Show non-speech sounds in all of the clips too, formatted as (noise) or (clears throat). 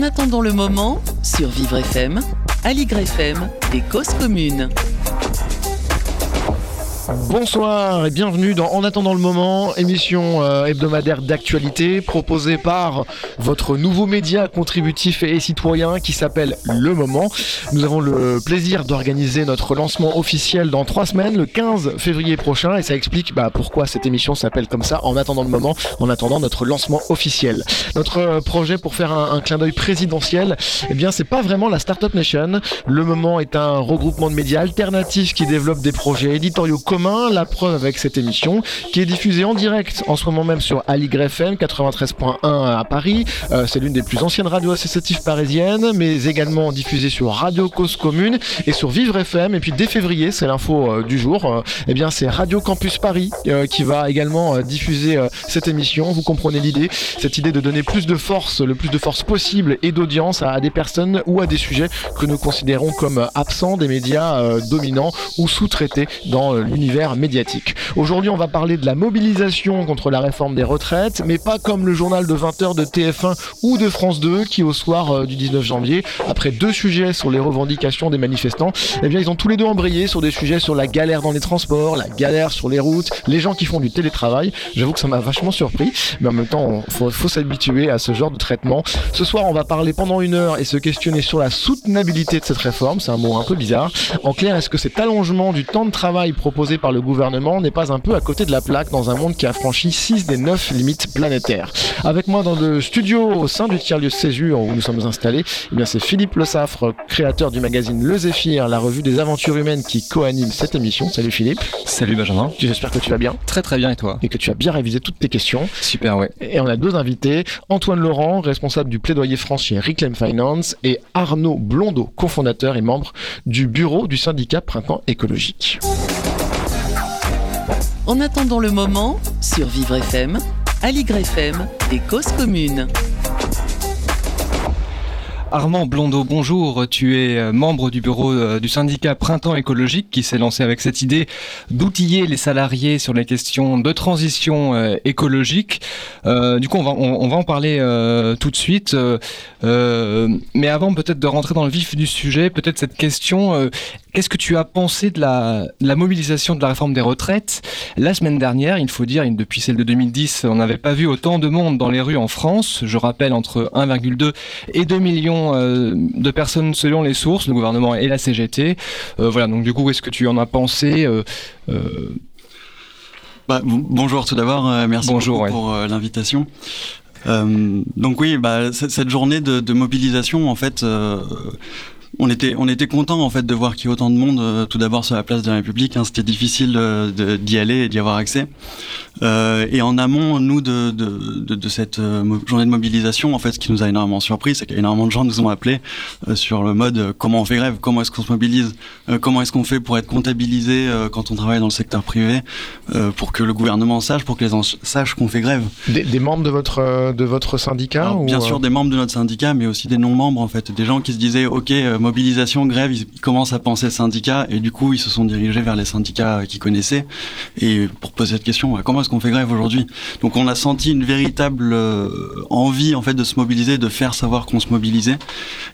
En attendant le moment, sur Vivre FM, Aligre FM et Cause Commune. Bonsoir et bienvenue dans En attendant le moment, émission euh, hebdomadaire d'actualité proposée par votre nouveau média contributif et citoyen qui s'appelle Le Moment. Nous avons le plaisir d'organiser notre lancement officiel dans trois semaines, le 15 février prochain, et ça explique bah, pourquoi cette émission s'appelle comme ça, En attendant le moment, en attendant notre lancement officiel. Notre euh, projet pour faire un, clin d'œil présidentiel, eh bien c'est pas vraiment la Startup Nation. Le Moment est un regroupement de médias alternatifs qui développent des projets éditoriaux communs la preuve avec cette émission qui est diffusée en direct en ce moment même sur Aligre FM 93.1 à Paris. Euh, c'est l'une des plus anciennes radios associatives parisiennes, mais également diffusée sur Radio Cause Commune et sur Vivre FM. Et puis dès février, c'est l'info euh, du jour, euh, eh bien c'est Radio Campus Paris qui va également diffuser cette émission. Vous comprenez l'idée, cette idée de donner plus de force, le plus de force possible et d'audience à, des personnes ou à des sujets que nous considérons comme absents des médias dominants ou sous-traités dans l'univers médiatique. Aujourd'hui, on va parler de la mobilisation contre la réforme des retraites, mais pas comme le journal de 20h de TF1 ou de France 2 qui, au soir euh, du 19 janvier, après deux sujets sur les revendications des manifestants, eh bien, ils ont tous les deux embrayé sur des sujets sur la galère dans les transports, la galère sur les routes, les gens qui font du télétravail. J'avoue que ça m'a vachement surpris, mais en même temps, il faut, faut s'habituer à ce genre de traitement. Ce soir, on va parler pendant une heure et se questionner sur la soutenabilité de cette réforme. C'est un mot un peu bizarre. En clair, est-ce que cet allongement du temps de travail proposé par le gouvernement n'est pas un peu à côté de la plaque dans un monde qui a franchi 6 des 9 limites planétaires. Avec moi dans le studio au sein du tiers-lieu Césure où nous sommes installés, eh bien c'est Philippe Le Saffre, créateur du magazine Le Zéphyr, la revue des aventures humaines qui coanime cette émission. Salut Philippe. Salut Benjamin. J'espère que tu vas bien. Très très bien et toi? Et que tu as bien révisé toutes tes questions. Super ouais. Et on a deux invités, Antoine Laurent, responsable du plaidoyer France chez Reclaim Finance et Arnaud Blondeau, cofondateur et membre du bureau du syndicat Printemps écologique. En attendant le moment, sur Vivre FM, Aligre FM et Cause Commune. Armand Blondeau, bonjour. Tu es euh, membre du bureau euh, du syndicat Printemps écologique qui s'est lancé avec cette idée d'outiller les salariés sur les questions de transition euh, écologique. du coup, on va, on, va en parler tout de suite. mais avant peut-être de rentrer dans le vif du sujet, peut-être cette question, Qu'est-ce que tu as pensé de la, la, mobilisation de la réforme des retraites? La semaine dernière, il faut dire, depuis celle de 2010, on n'avait pas vu autant de monde dans les rues en France. Je rappelle, entre 1,2 et 2 millions euh, de personnes selon les sources, le gouvernement et la CGT. Euh, voilà, donc du coup, qu'est-ce que tu en as pensé euh, bah, Bonjour tout d'abord, merci bonjour, pour l'invitation. donc oui, bah, cette journée de, de mobilisation, en fait, on était on était content en fait de voir qu'il y ait autant de monde euh, tout d'abord sur la place de la République. Hein, C'était difficile euh, d'y aller et d'y avoir accès. Euh, et en amont, nous de de, de, cette euh, journée de mobilisation, en fait, ce qui nous a énormément surpris, c'est qu'énormément de gens nous ont appelés sur le mode comment on fait grève, comment est-ce qu'on se mobilise, comment est-ce qu'on fait pour être comptabilisé quand on travaille dans le secteur privé, pour que le gouvernement sache, pour que les gens sachent qu'on fait grève. Des, des, membres de votre de votre syndicat ou Bien sûr, des membres de notre syndicat, mais aussi des non-membres en fait, des gens qui se disaient ok mobilisation, grève, ils commencent à penser syndicat et du coup ils se sont dirigés vers les syndicats qu'ils connaissaient et pour poser cette question, comment est-ce qu'on fait grève aujourd'hui Donc on a senti une véritable euh, envie en fait de se mobiliser, de faire savoir qu'on se mobilisait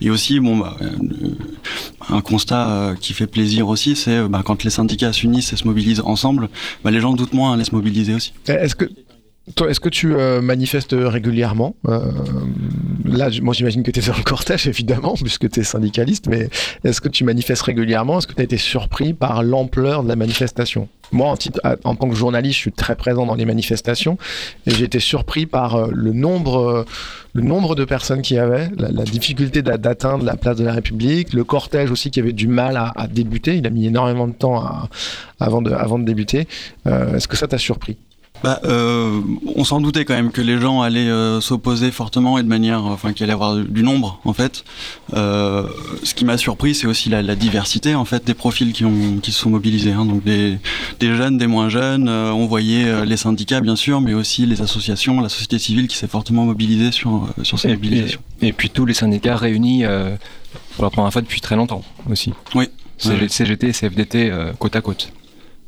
et aussi bon bah, euh, un constat euh, qui fait plaisir aussi, c'est bah, quand les syndicats s'unissent et se mobilisent ensemble, bah, les gens doutent moins à les se mobiliser aussi. Est-ce que toi, est-ce que tu euh, manifestes régulièrement euh, Là, moi, j'imagine que tu es sur le cortège, (laughs) évidemment, puisque tu es syndicaliste, mais est-ce que tu manifestes régulièrement? Est-ce que tu as été surpris par l'ampleur de la manifestation? Moi, en, tant que journaliste, je suis très présent dans les manifestations, et j'ai été surpris par euh, le nombre, le nombre de personnes qu'il y avait, la, difficulté d'atteindre la place de la République, le cortège aussi qui avait du mal à, débuter. Il a mis énormément de temps avant, de, avant de débuter. est-ce que ça t'a surpris? Bah, euh, on s'en doutait quand même que les gens allaient euh, s'opposer fortement et de manière, enfin qu'il allait y avoir du nombre en fait. Euh, ce qui m'a surpris, c'est aussi la, la, diversité en fait des profils qui ont qui se sont mobilisés. Hein. donc des, des jeunes, des moins jeunes. On voyait les syndicats bien sûr, mais aussi les associations, la société civile qui s'est fortement mobilisée sur sur ces mobilisations. Et, puis tous les syndicats réunis pour la première fois depuis très longtemps aussi. Oui. CGT et CFDT côte à côte.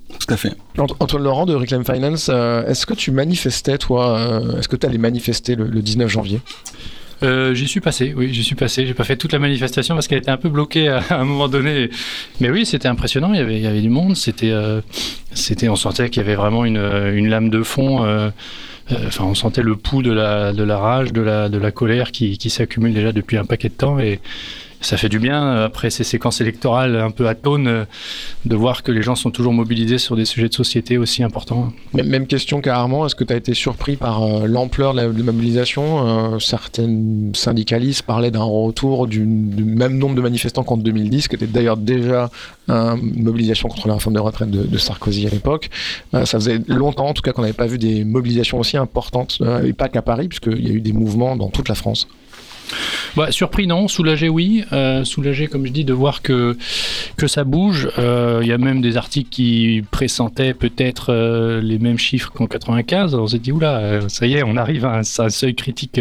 Tout à fait. Antoine Laurent de Reclaim Finance, euh, est-ce que tu manifestais, toi, euh, est-ce que tu allais manifester le, 19 janvier? Euh, J'y suis passé, oui, j'y suis passé. J'ai pas fait toute la manifestation parce qu'elle était un peu bloquée à, un moment donné. Mais oui, c'était impressionnant. Il y avait, il y avait du monde. C'était, euh, c'était, on sentait qu'il y avait vraiment une, une lame de fond. Euh, enfin, on sentait le pouls de la, de la rage, de la, de la colère qui, qui s'accumule déjà depuis un paquet de temps. Et, ça fait du bien, euh, après ces séquences électorales un peu atones, euh, de voir que les gens sont toujours mobilisés sur des sujets de société aussi importants. Même question qu'Armand, est-ce que tu as été surpris par euh, l'ampleur de la, mobilisation? Certains syndicalistes parlaient d'un retour du, même nombre de manifestants qu'en 2010, qui était d'ailleurs déjà une mobilisation contre la réforme des retraites de, Sarkozy à l'époque. ça faisait longtemps, en tout cas, qu'on n'avait pas vu des mobilisations aussi importantes, et pas qu'à Paris, puisqu'il y a eu des mouvements dans toute la France. Bah, surpris non, soulagé oui, euh, soulagé comme je dis de voir que ça bouge. Euh, il y a même des articles qui pressentaient peut-être euh, les mêmes chiffres qu'en 95. On s'est dit oula, ça y est, on arrive à un seuil critique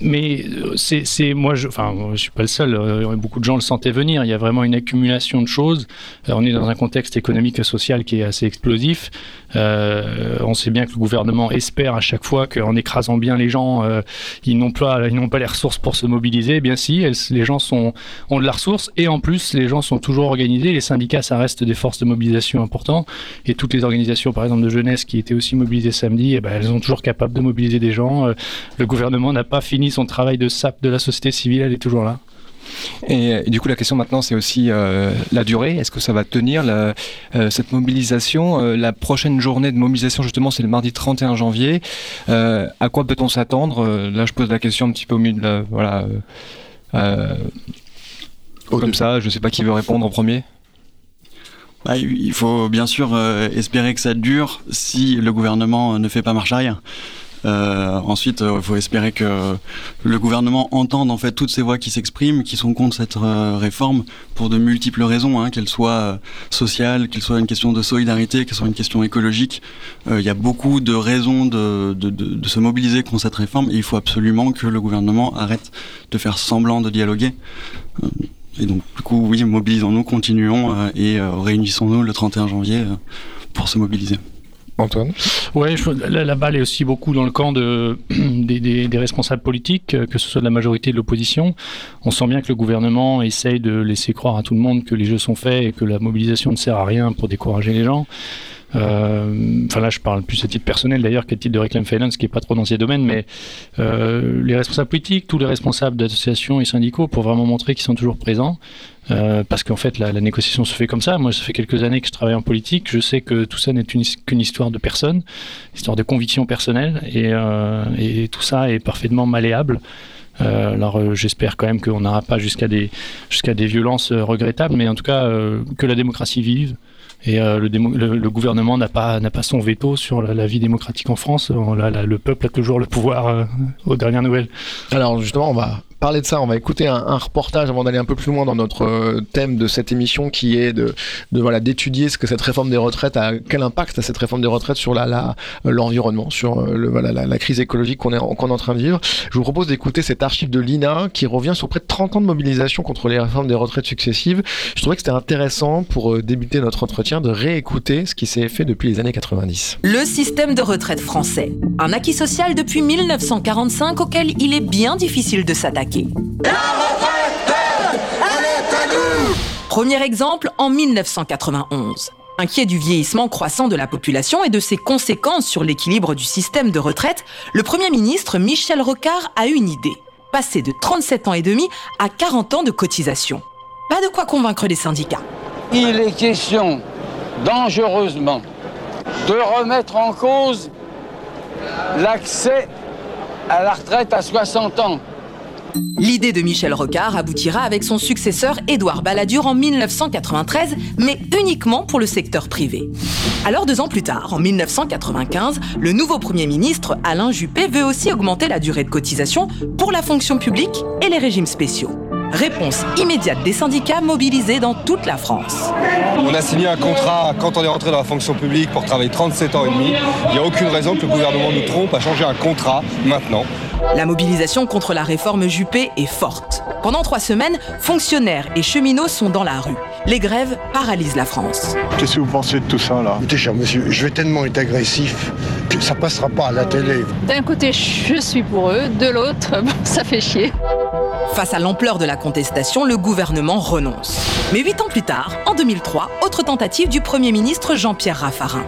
mais euh, c'est moi, je, enfin, je suis pas le seul. Euh, beaucoup de gens le sentaient venir. Il y a vraiment une accumulation de choses. Euh, on est dans un contexte économique et social qui est assez explosif. on sait bien que le gouvernement espère à chaque fois qu'en écrasant bien les gens, ils n'ont pas, ils n'ont pas les ressources pour se mobiliser. Eh bien si, les gens sont, ont de la ressource et en plus, les gens sont toujours organisés. Les syndicats, ça reste des forces de mobilisation importantes. Et toutes les organisations, par exemple de jeunesse, qui étaient aussi mobilisées samedi, eh ben, elles sont toujours capables de mobiliser des gens. le gouvernement n'a pas fini son travail de sape de la société civile, elle est toujours là. Et, du coup, la question maintenant, c'est aussi euh, la durée. Est-ce que ça va tenir euh, cette mobilisation euh, La prochaine journée de mobilisation, justement, c'est le mardi 31 janvier. à quoi peut-on s'attendre? Là, je pose la question un petit peu au milieu de la. Voilà. comme ça, je ne sais pas qui veut répondre en premier. Bah, il faut bien sûr espérer que ça dure si le gouvernement ne fait pas marche arrière. Euh, ensuite, il euh, faut espérer que le gouvernement entende en fait toutes ces voix qui s'expriment, qui sont contre cette euh, réforme pour de multiples raisons, hein, qu'elle soit sociale, qu'elle soit une question de solidarité, qu'elle soit une question écologique. Il y a beaucoup de raisons de, de, de, se mobiliser contre cette réforme et il faut absolument que le gouvernement arrête de faire semblant de dialoguer. Et donc, du coup, oui, mobilisons-nous, continuons et réunissons-nous le 31 janvier pour se mobiliser. Antoine Oui, la, balle est aussi beaucoup dans le camp de, (clears throat) des, responsables politiques, euh, que ce soit de la majorité de l'opposition. On sent bien que le gouvernement essaye de laisser croire à tout le monde que les jeux sont faits et que la mobilisation ne sert à rien pour décourager les gens. Euh, enfin là, je parle plus à titre personnel d'ailleurs qu'à titre de Reclaim Finance, qui est pas trop dans ces domaines, mais euh, les responsables politiques, tous les responsables d'associations et syndicaux, pour vraiment montrer qu'ils sont toujours présents. Euh, parce qu'en fait, la, négociation se fait comme ça. Moi, ça fait quelques années que je travaille en politique. Je sais que tout ça n'est qu'une histoire de personne, histoire de conviction personnelle, et, tout ça est parfaitement malléable. alors j'espère quand même qu'on n'aura pas jusqu'à des, jusqu'à des violences regrettables, mais en tout cas que la démocratie vive, et euh, le, gouvernement n'a pas, son veto sur la, vie démocratique en France. le peuple a toujours le pouvoir euh, aux dernières nouvelles. Alors justement, on va parler de ça, on va écouter un, reportage avant d'aller un peu plus loin dans notre euh, thème de cette émission qui est de, voilà d'étudier ce que cette réforme des retraites a, quel impact a cette réforme des retraites sur l'environnement, sur euh, la, crise écologique qu'on est, qu'on est en train de vivre. Je vous propose d'écouter cet archive de l'INA qui revient sur près de 30 ans de mobilisation contre les réformes des retraites successives. Je trouvais que c'était intéressant pour débuter notre entretien de réécouter ce qui s'est fait depuis les années 90. Le système de retraite français, un acquis social depuis 1945 auquel il est bien difficile de s'attaquer. Premier exemple, en 1991. Inquiet du vieillissement croissant de la population et de ses conséquences sur l'équilibre du système de retraite, le Premier ministre Michel Rocard a une idée. Passer de 37 ans et demi à 40 ans de cotisation. Pas de quoi convaincre les syndicats. Il est question, dangereusement, de remettre en cause l'accès à la retraite à 60 ans. L'idée de Michel Rocard aboutira avec son successeur Édouard Balladur en 1993, mais uniquement pour le secteur privé. Alors deux ans plus tard, en 1995, le nouveau Premier ministre Alain Juppé veut aussi augmenter la durée de cotisation pour la fonction publique et les régimes spéciaux. Réponse immédiate des syndicats mobilisés dans toute la France. On a signé un contrat quand on est rentré dans la fonction publique pour travailler 37 ans et demi. Il n'y a aucune raison que le gouvernement nous trompe à changer un contrat maintenant. La mobilisation contre la réforme Juppé est forte. Pendant trois semaines, fonctionnaires et cheminots sont dans la rue. Les grèves paralysent la France. Qu'est-ce que vous pensez de tout ça là? Écoutez, cher monsieur, je vais tellement être agressif ça passera pas à la télé. D'un côté, je suis pour eux, de l'autre, (laughs) ça fait chier. Face à l'ampleur de la contestation, le gouvernement renonce. Mais huit ans plus tard, en 2003, autre tentative du Premier ministre Jean-Pierre Raffarin.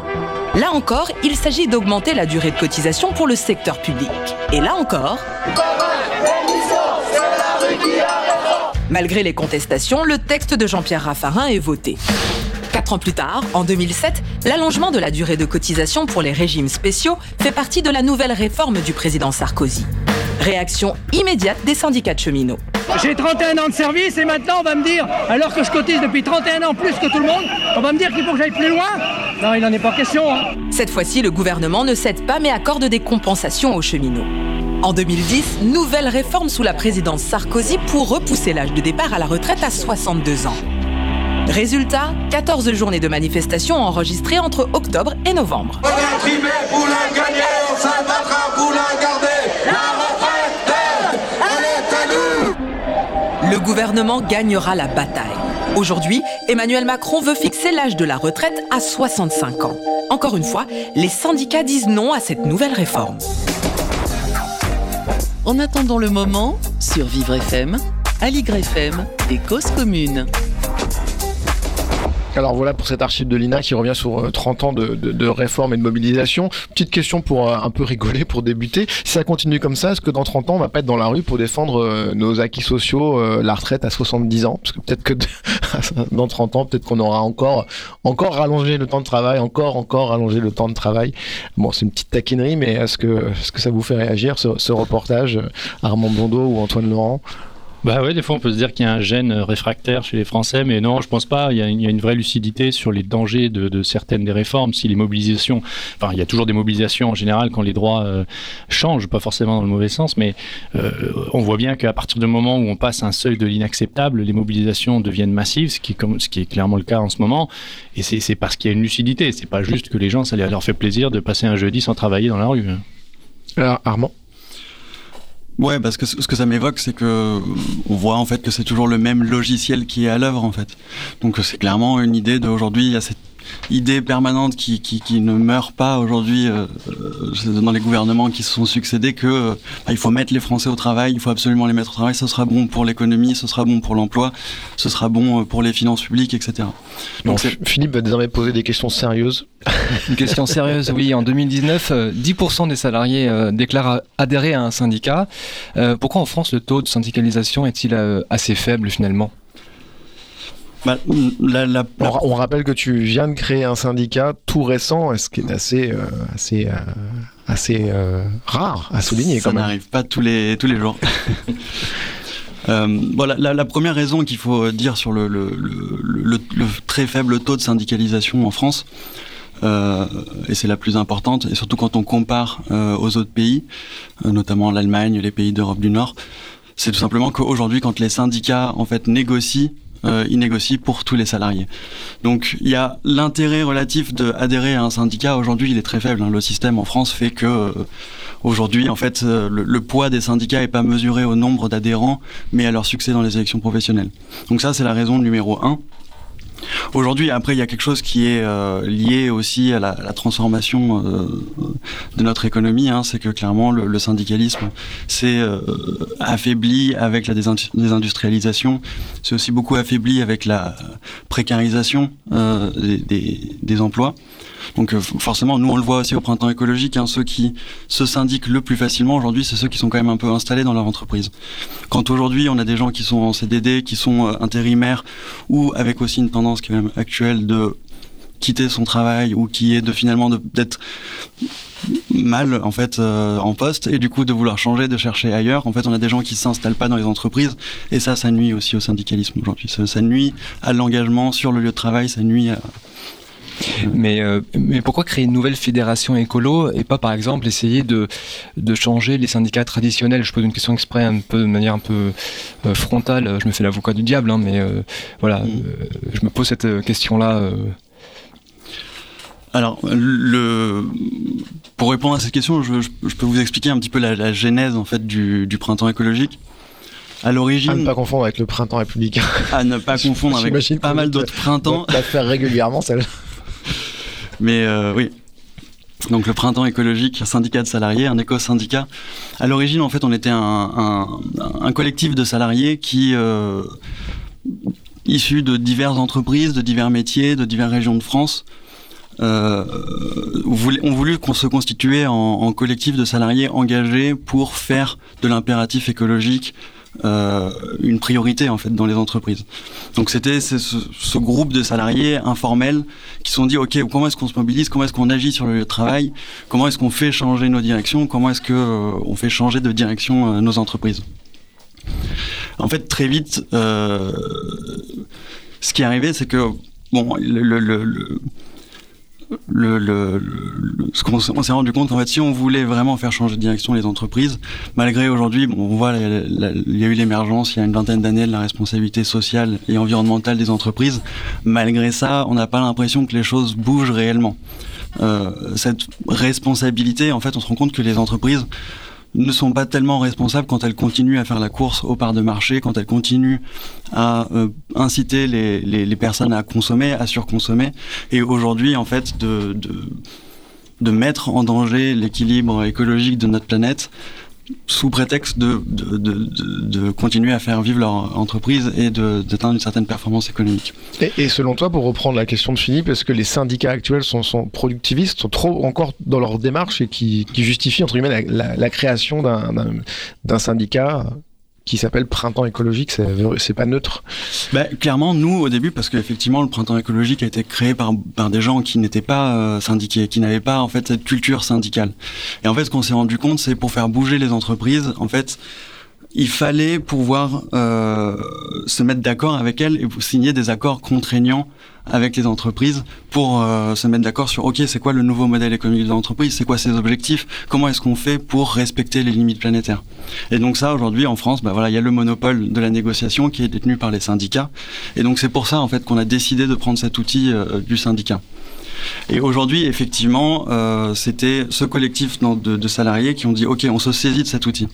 Là encore, il s'agit d'augmenter la durée de cotisation pour le secteur public. Et là encore... Malgré les contestations, le texte de Jean-Pierre Raffarin est voté. Quatre ans plus tard, en 2007, l'allongement de la durée de cotisation pour les régimes spéciaux fait partie de la nouvelle réforme du président Sarkozy. Réaction immédiate des syndicats de cheminots. J'ai 31 ans de service et maintenant on va me dire, alors que je cotise depuis 31 ans plus que tout le monde, on va me dire qu'il faut que j'aille plus loin Non, il n'en est pas question. Hein. Cette fois-ci, le gouvernement ne cède pas mais accorde des compensations aux cheminots. En 2010, nouvelle réforme sous la présidence Sarkozy pour repousser l'âge de départ à la retraite à 62 ans. Résultat, 14 journées de manifestations enregistrées entre octobre et novembre. Le gouvernement gagnera la bataille. Aujourd'hui, Emmanuel Macron veut fixer l'âge de la retraite à 65 ans. Encore une fois, les syndicats disent non à cette nouvelle réforme. En attendant le moment, sur Vivre FM, Aligre FM et Cause Commune. Alors voilà pour cette archive de l'INA qui revient sur 30 euh, ans de, réforme et de mobilisation. Petite question pour euh, un peu rigoler, pour débuter. Si ça continue comme ça, est-ce que dans 30 ans, on va pas être dans la rue pour défendre euh, nos acquis sociaux, la retraite à 70 ans? Parce que peut-être que (laughs) dans 30 ans, peut-être qu'on aura encore, encore rallongé le temps de travail, encore, encore rallongé le temps de travail. Bon, c'est une petite taquinerie, mais est-ce que, que ça vous fait réagir, ce, reportage, Armand Blondeau ou Antoine Laurent? Bah ouais, des fois on peut se dire qu'il y a un gène réfractaire chez les Français, mais non, je pense pas. Il y a, une vraie lucidité sur les dangers de, certaines des réformes. Si les mobilisations, enfin, il y a toujours des mobilisations en général quand les droits euh, changent, pas forcément dans le mauvais sens, mais euh, on voit bien qu'à partir du moment où on passe un seuil de l'inacceptable, les mobilisations deviennent massives, ce qui, est ce qui est clairement le cas en ce moment. Et c'est parce qu'il y a une lucidité. C'est pas juste que les gens, ça leur fait plaisir de passer un jeudi sans travailler dans la rue. Alors, Armand? Ouais, parce que ce que ça m'évoque, c'est que on voit en fait que c'est toujours le même logiciel qui est à l'œuvre en fait. Donc c'est clairement une idée d'aujourd'hui. Il y a cette idée permanente qui, qui, qui ne meurt pas aujourd'hui euh, euh, dans les gouvernements qui se sont succédés que euh, bah, il faut mettre les Français au travail, il faut absolument les mettre au travail, ce sera bon pour l'économie, ce sera bon pour l'emploi, ce sera bon pour les finances publiques, etc. Donc, Philippe va désormais poser des questions sérieuses. Une question sérieuse, oui. En 2019, 10% des salariés déclarent adhérer à un syndicat. pourquoi en France le taux de syndicalisation est-il assez faible finalement? Bah, on, rappelle que tu viens de créer un syndicat tout récent, ce qui est assez, euh, assez, euh, assez euh, rare à souligner. Ça n'arrive pas tous les, tous les jours. (laughs) voilà, la, première raison qu'il faut dire sur le, le, le, très faible taux de syndicalisation en France, et c'est la plus importante, et surtout quand on compare aux autres pays, notamment l'Allemagne, les pays d'Europe du Nord, c'est tout simplement qu'aujourd'hui, quand les syndicats en fait négocient euh, il négocie pour tous les salariés. Donc il y a l'intérêt relatif d'adhérer à un syndicat. Aujourd'hui, il est très faible. Hein. Le système en France fait que euh, aujourd'hui, en fait, euh, le, poids des syndicats n'est pas mesuré au nombre d'adhérents, mais à leur succès dans les élections professionnelles. Donc ça, c'est la raison numéro un. Aujourd'hui, après, il y a quelque chose qui est euh, lié aussi à la, transformation euh, de notre économie. Hein, c'est que clairement, le, syndicalisme s'est euh, affaibli avec la désindustrialisation. C'est aussi beaucoup affaibli avec la précarisation des emplois. Donc forcément, nous on le voit aussi au printemps écologique, hein, ceux qui se syndiquent le plus facilement aujourd'hui, c'est ceux qui sont quand même un peu installés dans leur entreprise. Quand aujourd'hui on a des gens qui sont en CDD, qui sont intérimaires, ou avec aussi une tendance quand même actuelle de quitter son travail ou qui est de finalement d'être mal en fait euh, en poste et du coup de vouloir changer, de chercher ailleurs. En fait, on a des gens qui s'installent pas dans les entreprises et ça, ça nuit aussi au syndicalisme aujourd'hui. Ça, ça, nuit à l'engagement sur le lieu de travail, ça nuit à, mais, euh, mais pourquoi créer une nouvelle fédération écolo et pas par exemple essayer de, de changer les syndicats traditionnels? Je pose une question exprès un peu de manière un peu euh, frontale, je me fais l'avocat du diable, hein, mais euh, voilà, mm. je me pose cette question-là. Alors, le... pour répondre à cette question, je, je, peux vous expliquer un petit peu la, la genèse en fait du, du printemps écologique. À l'origine. À ne pas confondre avec le printemps républicain. À ne pas (laughs) confondre avec pas mal d'autres printemps. À faire régulièrement celle mais euh, oui. Donc le printemps écologique, syndicat de salariés, un éco-syndicat. À l'origine, en fait, on était un, collectif de salariés qui, euh, issus de diverses entreprises, de divers métiers, de diverses régions de France, euh, ont voulu qu'on se constituer en, collectif de salariés engagés pour faire de l'impératif écologique euh, une priorité en fait dans les entreprises. Donc c'était ce, groupe de salariés informels qui se sont dit ok comment est-ce qu'on se mobilise, comment est-ce qu'on agit sur le lieu de travail, comment est-ce qu'on fait changer nos directions, comment est-ce que euh, on fait changer de direction euh, nos entreprises? En fait très vite, ce qui est arrivé c'est que bon le, le, ce qu'on s'est rendu compte qu'en fait, si on voulait vraiment faire changer de direction les entreprises, malgré aujourd'hui, bon, on voit, il y a eu l'émergence il y a une vingtaine d'années de la responsabilité sociale et environnementale des entreprises. Malgré ça, on n'a pas l'impression que les choses bougent réellement. Euh, cette responsabilité, en fait, on se rend compte que les entreprises ne sont pas tellement responsables quand elles continuent à faire la course aux parts de marché, quand elles continuent à euh, inciter les, personnes à consommer, à surconsommer. Et aujourd'hui, en fait, de, de, de mettre en danger l'équilibre écologique de notre planète sous prétexte de, de, de, continuer à faire vivre leur entreprise et d'atteindre une certaine performance économique. Et, selon toi, pour reprendre la question de Philippe, est-ce que les syndicats actuels sont, sont, productivistes, sont trop encore dans leur démarche et qui, qui justifient entre guillemets la, la création d'un syndicat qui s'appelle Printemps écologique, c'est pas neutre. Bah, clairement, nous, au début, parce qu'effectivement, le Printemps écologique a été créé par, par des gens qui n'étaient pas euh, syndiqués, qui n'avaient pas en fait cette culture syndicale. Et en fait, ce qu'on s'est rendu compte, c'est pour faire bouger les entreprises, en fait, il fallait pouvoir euh, se mettre d'accord avec elles et signer des accords contraignants avec les entreprises pour euh, se mettre d'accord sur ok c'est quoi le nouveau modèle économique de l'entreprise, c'est quoi ses objectifs, comment est-ce qu'on fait pour respecter les limites planétaires? Et donc ça aujourd'hui en France, bah voilà il y a le monopole de la négociation qui est détenu par les syndicats et donc c'est pour ça en fait qu'on a décidé de prendre cet outil euh, du syndicat. Et aujourd'hui, effectivement, euh, c'était ce collectif de, salariés qui ont dit OK, on se saisit de cet outil.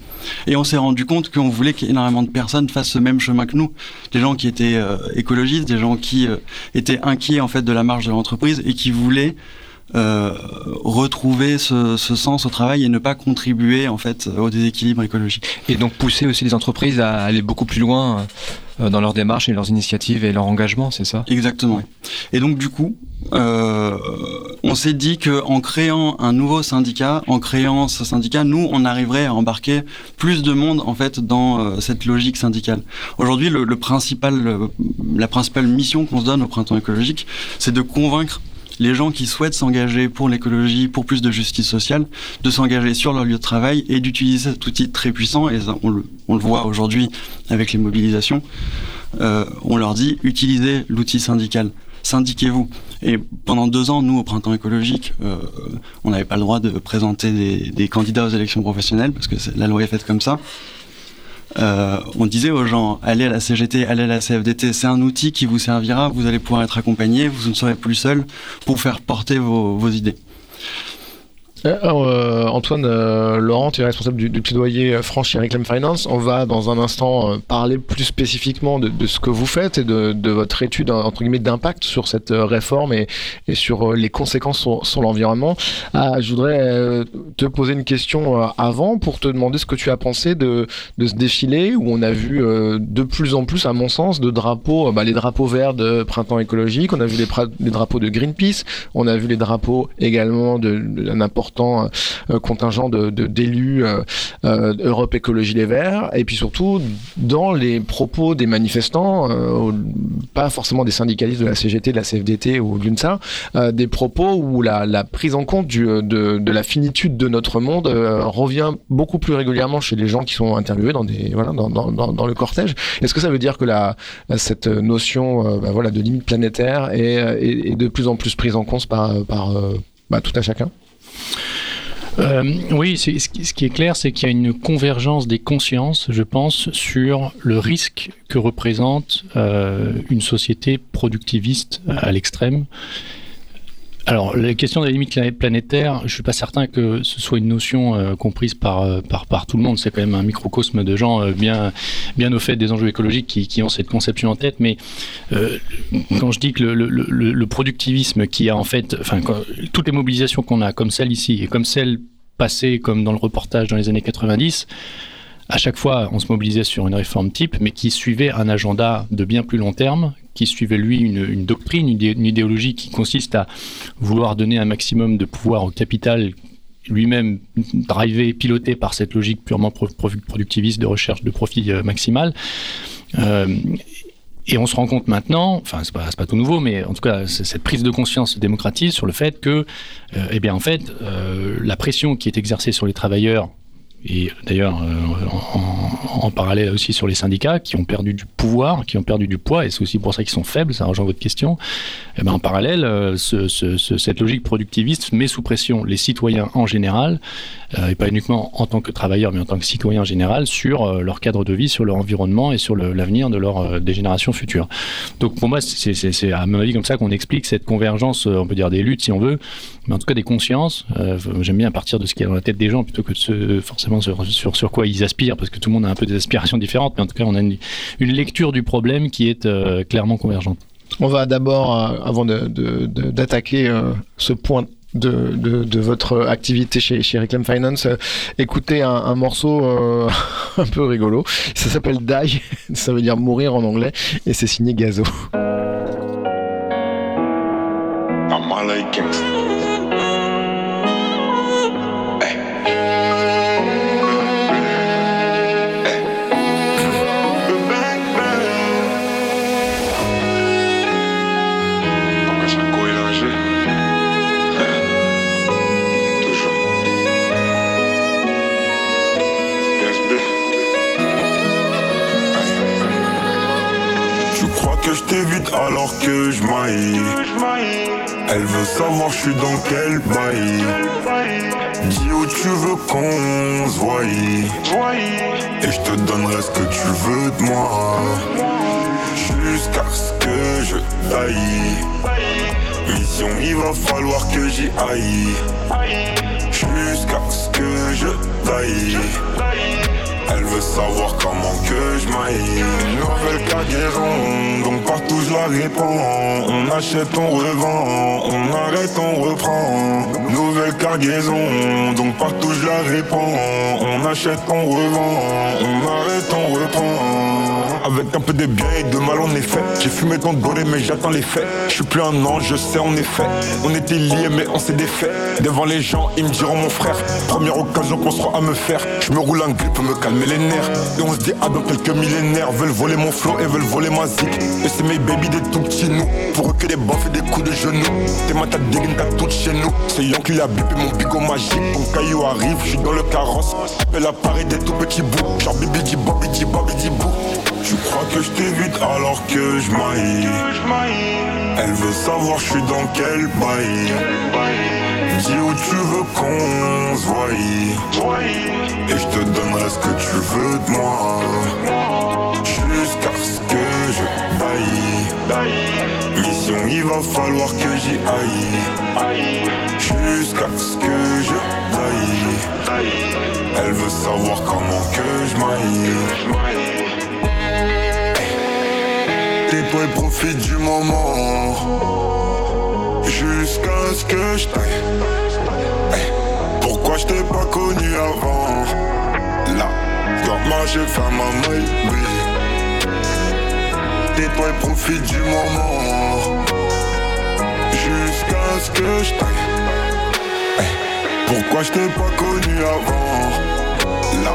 Et on s'est rendu compte qu'on voulait qu'énormément de personnes fassent ce même chemin que nous. Des gens qui étaient euh, écologistes, des gens qui euh, étaient inquiets en fait de la marge de l'entreprise et qui voulaient retrouver ce, ce, sens au travail et ne pas contribuer en fait au déséquilibre écologique. Et donc pousser aussi les entreprises à aller beaucoup plus loin dans leurs démarches et leurs initiatives et leur engagement, c'est ça? Exactement. Et donc du coup, euh, on s'est dit que en créant un nouveau syndicat, en créant ce syndicat, nous, on arriverait à embarquer plus de monde en fait dans euh, cette logique syndicale. Aujourd'hui, le, le, principal, la principale mission qu'on se donne au printemps écologique, c'est de convaincre les gens qui souhaitent s'engager pour l'écologie, pour plus de justice sociale, de s'engager sur leur lieu de travail et d'utiliser cet outil très puissant. Et on le, voit aujourd'hui avec les mobilisations. Euh, on leur dit utilisez l'outil syndical, syndiquez-vous. Et pendant deux ans, nous, au printemps écologique, euh, on n'avait pas le droit de présenter des, candidats aux élections professionnelles parce que la loi est faite comme ça. Euh, on disait aux gens, allez à la CGT, allez à la CFDT, c'est un outil qui vous servira, vous allez pouvoir être accompagné, vous ne serez plus seul pour faire porter vos, vos idées. Euh, euh, Antoine euh, Laurent, tu es responsable du, du plaidoyer France chez Reclaim Finance. On va dans un instant parler plus spécifiquement de, de, ce que vous faites et de, de votre étude entre guillemets d'impact sur cette réforme et, et, sur les conséquences sur, sur l'environnement. Ah, je voudrais te poser une question avant pour te demander ce que tu as pensé de, de ce défilé où on a vu de plus en plus, à mon sens, de drapeaux, bah, les drapeaux verts de Printemps écologique, on a vu les, les drapeaux de Greenpeace, on a vu les drapeaux également de, de n'importe important euh, contingent de d'élus euh, euh, Europe Écologie Les Verts, et puis surtout dans les propos des manifestants, pas forcément des syndicalistes de la CGT, de la CFDT ou de l'UNSA, des propos où la, prise en compte de, la finitude de notre monde revient beaucoup plus régulièrement chez les gens qui sont interviewés dans, des, le cortège. Est-ce que ça veut dire que la, cette notion bah, de limite planétaire est, de plus en plus prise en compte par, bah, tout à chacun? Euh, oui, ce qui est clair, c'est qu'il y a une convergence des consciences, je pense, sur le risque que représente euh, une société productiviste à l'extrême. Alors, la question des limites planétaires, je ne suis pas certain que ce soit une notion euh, comprise par, euh, par, par, tout le monde. C'est quand même un microcosme de gens euh, bien, bien au fait des enjeux écologiques qui, qui ont cette conception en tête. Mais quand je dis que le, le, le, productivisme qui a en fait, enfin, toutes les mobilisations qu'on a, comme celle ici et comme celle passée, comme dans le reportage dans les années 90, à chaque fois, on se mobilisait sur une réforme type, mais qui suivait un agenda de bien plus long terme, qui suivait lui une, doctrine, une, idéologie qui consiste à vouloir donner un maximum de pouvoir au capital lui-même drivé, piloté par cette logique purement productiviste de recherche de profit euh, maximal. Euh, et on se rend compte maintenant, enfin c'est pas, pas tout nouveau, mais en tout cas cette prise de conscience se démocratise sur le fait que, euh, eh bien en fait, la pression qui est exercée sur les travailleurs et d'ailleurs euh, en, parallèle aussi sur les syndicats qui ont perdu du pouvoir, qui ont perdu du poids, et c'est aussi pour ça qu'ils sont faibles, ça rejoint votre question, et eh ben en parallèle, euh, cette logique productiviste met sous pression les citoyens en général, euh, et pas uniquement en tant que travailleurs, mais en tant que citoyens en général, sur leur cadre de vie, sur leur environnement et sur l'avenir de des générations futures. Donc pour moi, c'est à mon avis comme ça qu'on explique cette convergence, on peut dire des luttes si on veut, mais en tout cas des consciences. J'aime bien partir de ce qui est dans la tête des gens plutôt que de se forcément sur, sur, quoi ils aspirent, parce que tout le monde a un peu des aspirations différentes, mais en tout cas, on a une, lecture du problème qui est euh, clairement convergente. On va d'abord, euh, avant d'attaquer euh, ce point de, votre activité chez, chez Reclaim Finance, écouter un, morceau (laughs) un peu rigolo. Ça s'appelle Die, (laughs) ça veut dire mourir en anglais, et c'est signé Gazo. Que je maille. Elle veut savoir je suis dans quel bail. Dis où tu veux qu'on se voie. Et je te donnerai ce que tu veux de moi. Jusqu'à ce que je taille. Mission, il va falloir que j'y aille. Jusqu'à ce que je taille. Elle veut savoir comment que je maille Nouvelle cargaison, donc partout je la réponds On achète, on revend, on arrête, on reprend. Nouvelle cargaison, donc partout je la réponds On achète, on revend, on arrête, on reprend. Avec un peu de bien et de mal en effet J'ai fumé ton doré mais j'attends les faits. Je suis plus un ange, je sais en effet On était liés mais on s'est défait. Devant les gens ils me diront mon frère Première occasion qu'on sera à me faire. Je me roule un grip, me calme mais les nerfs. Et on se dit, ah, dans quelques millénaires, veulent voler mon flow et veulent voler ma zik. Et c'est mes baby des tout petits nous. Pour eux que des baffes et des coups de genoux. T'es ma tête dégaine, t'as tout chez nous. C'est Yon qui l'a bipé mon bigot magique. Mon caillou arrive, je suis dans le carrosse. Appelle Paris des tout petits bouts. Genre bibi di bobi di bobi di bou. Tu crois que je t'évite alors que je. Elle veut savoir je suis dans quel bail. Dis où tu veux qu'on se voie Et je te donnerai ce que tu veux de moi Jusqu'à je baille Mission il va falloir que j'y aille. Jusqu'à ce que je baille Elle veut savoir comment que je maille. Tais-toi et profite du moment. Jusqu'à ce que je Pourquoi je t'ai pas connu avant? Là, je marcher faire ma maille, et profite du moment Jusqu'à ce que je Pourquoi je t'ai pas connu avant? Là,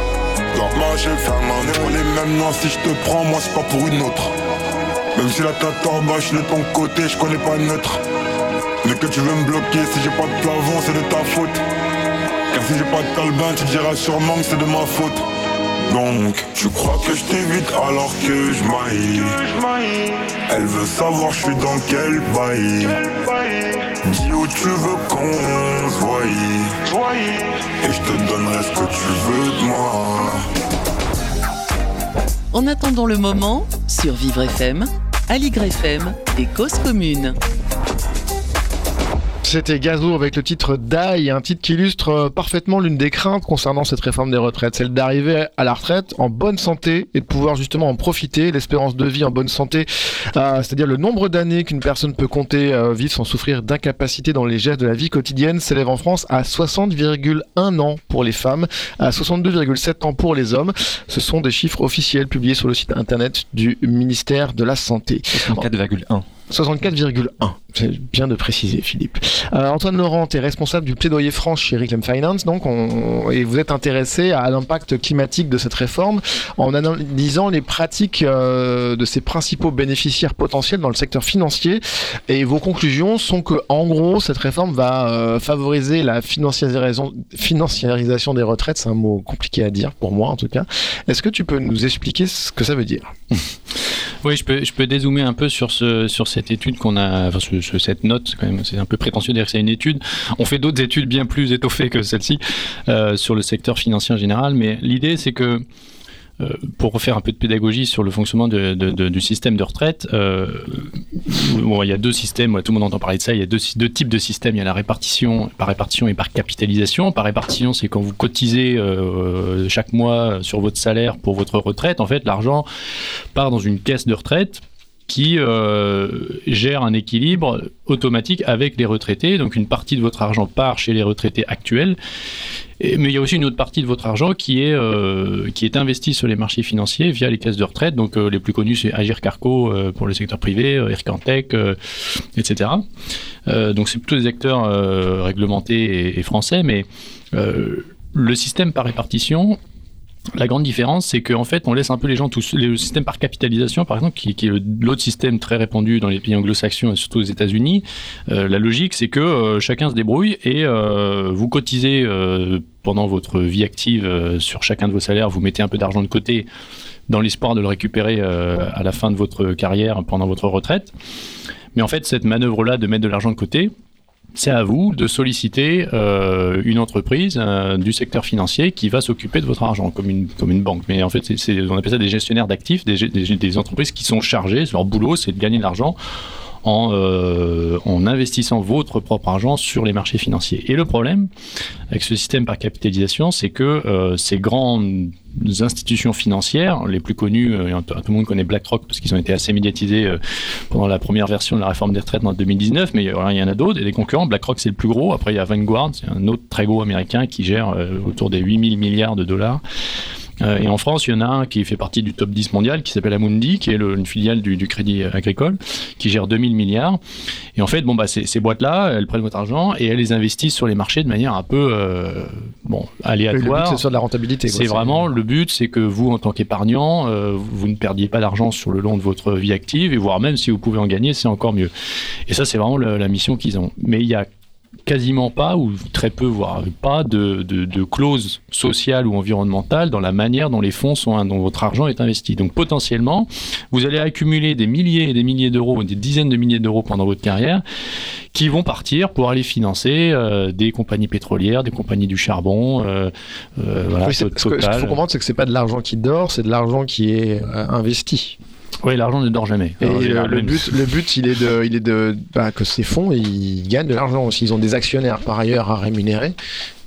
je marcher faire ma maille On est même non si je te prends, moi c'est pas pour une autre même si la tête en bas, je de ton côté, je connais pas neutre. Mais que tu veux me bloquer, si j'ai pas de plafond, c'est de ta faute. Car si j'ai pas de talbin, tu diras sûrement que c'est de ma faute. Donc, tu crois que je t'évite alors que je maille. Elle veut savoir je suis dans quel bail. Dis où tu veux qu'on se voie. Et je te donnerai ce que tu veux de moi. En attendant le moment, sur Vivre FM, Aligre FM et Cause Commune. C'était Gazo avec le titre Die, un titre qui illustre euh, parfaitement l'une des craintes concernant cette réforme des retraites, celle d'arriver à la retraite en bonne santé et de pouvoir justement en profiter. L'espérance de vie en bonne santé, euh, c'est-à-dire le nombre d'années qu'une personne peut compter euh, vivre sans souffrir d'incapacité dans les gestes de la vie quotidienne, s'élève en France à 60,1 ans pour les femmes, à 62,7 ans pour les hommes. Ce sont des chiffres officiels publiés sur le site internet du ministère de la Santé. 64,1. 64,1. C'est bien de préciser, Philippe. Euh, Antoine Laurent, tu es responsable du plaidoyer France chez Reclaim Finance, donc et vous êtes intéressé à l'impact climatique de cette réforme en analysant les pratiques euh, de ses principaux bénéficiaires potentiels dans le secteur financier. Et vos conclusions sont que, en gros, cette réforme va euh, favoriser la financiarisation, des retraites. C'est un mot compliqué à dire pour moi, en tout cas. Est-ce que tu peux nous expliquer ce que ça veut dire? (laughs) Oui, je peux, je peux dézoomer un peu sur, ce, sur cette étude qu'on a, cette note, c'est un peu prétentieux dire que c'est une étude. On fait d'autres études bien plus étoffées que celle-ci euh, sur le secteur financier en général, mais l'idée c'est que euh, pour refaire un peu de pédagogie sur le fonctionnement du système de retraite, euh, il y a deux systèmes, tout le monde entend parler de ça, il y a deux, types de systèmes, il y a la répartition par répartition et par capitalisation. Par répartition, c'est quand vous cotisez chaque mois sur votre salaire pour votre retraite, en fait l'argent part dans une caisse de retraite qui gère un équilibre automatique avec les retraités. Donc une partie de votre argent part chez les retraités actuels mais il y a aussi une autre partie de votre argent qui est, euh, qui est investie sur les marchés financiers via les caisses de retraite. Donc euh, les plus connus, c'est Agir Carco euh, pour le secteur privé, Ircantec, etc. donc c'est plutôt des acteurs réglementés et, français, mais le système par répartition, la grande différence, c'est qu'en fait, on laisse un peu les gens tous. Le système par capitalisation, par exemple, qui, est l'autre système très répandu dans les pays anglo-saxons et surtout aux États-Unis, la logique, c'est que chacun se débrouille et vous cotisez pendant votre vie active, euh, sur chacun de vos salaires, vous mettez un peu d'argent de côté dans l'espoir de le récupérer euh, à la fin de votre carrière pendant votre retraite. Mais en fait, cette manœuvre-là de mettre de l'argent de côté, c'est à vous de solliciter euh, une entreprise du secteur financier qui va s'occuper de votre argent, comme une, comme une banque. Mais en fait, c'est, on appelle ça des gestionnaires d'actifs, des, des, des entreprises qui sont chargées, leur boulot, c'est de gagner de l'argent en, euh, en, investissant votre propre argent sur les marchés financiers. Et le problème avec ce système par capitalisation, c'est que euh, ces grandes institutions financières, les plus connues, euh, tout le monde connaît BlackRock parce qu'ils ont été assez médiatisés pendant la première version de la réforme des retraites en 2019, mais il y en a d'autres, et des concurrents. BlackRock, c'est le plus gros. Après, il y a Vanguard, c'est un autre très gros américain qui gère autour des 8000 milliards de dollars. Euh, et en France, il y en a un qui fait partie du top 10 mondial, qui s'appelle Amundi, qui est une filiale du, Crédit Agricole, qui gère 2000 milliards. Et en fait, bon, bah, ces, boîtes-là, elles prennent votre argent et elles les investissent sur les marchés de manière un peu euh, bon, aléatoire. C'est sur de la rentabilité. C'est vraiment le but, c'est que vous, en tant qu'épargnant, euh, vous ne perdiez pas d'argent sur le long de votre vie active, et voire même si vous pouvez en gagner, c'est encore mieux. Et ça, c'est vraiment la mission qu'ils ont. Mais il y a quasiment pas, ou très peu, voire pas, de, de, clauses sociales ou environnementales dans la manière dont les fonds sont, dont votre argent est investi. Donc potentiellement, vous allez accumuler des milliers et des milliers d'euros, des dizaines de milliers d'euros pendant votre carrière, qui vont partir pour aller financer euh, des compagnies pétrolières, des compagnies du charbon. Euh, euh voilà, ce qu'il faut comprendre, c'est que c'est pas de l'argent qui dort, c'est de l'argent qui est euh, investi. Oui, l'argent ne dort jamais. Et euh, le, but, le but, il est de, il est de bah, que ces fonds, ils gagnent de l'argent aussi. Ils ont des actionnaires par ailleurs à rémunérer.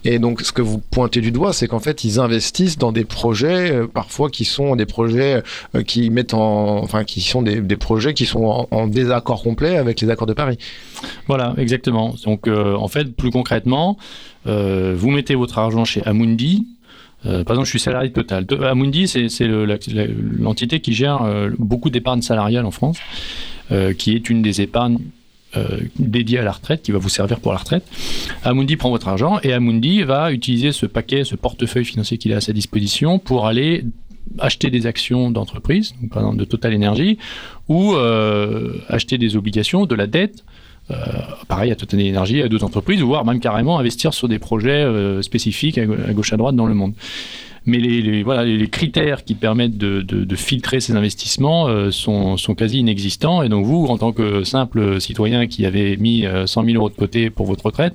Et donc, ce que vous pointez du doigt, c'est qu'en fait, ils investissent dans des projets, euh, parfois qui sont des projets euh, qui mettent en, enfin, qui sont des, des projets qui sont en, désaccord complet avec les accords de Paris. Voilà, exactement. Donc, en fait, plus concrètement, vous mettez votre argent chez Amundi, euh, par exemple, je suis salarié total. Amundi, c'est l'entité qui gère euh, beaucoup d'épargne salariale en France, euh, qui est une des épargnes dédiées à la retraite, qui va vous servir pour la retraite. Amundi prend votre argent et Amundi va utiliser ce paquet, ce portefeuille financier qu'il a à sa disposition pour aller acheter des actions d'entreprise, par exemple de Total Energy, ou acheter des obligations, de la dette euh, pareil à Total Energy, à d'autres entreprises, voire même carrément investir sur des projets euh, spécifiques à, gauche à droite dans le monde. Mais les, voilà, les critères qui permettent de, filtrer ces investissements euh, sont, quasi inexistants. Et donc vous, en tant que simple citoyen qui avait mis 100 000 euros de côté pour votre retraite,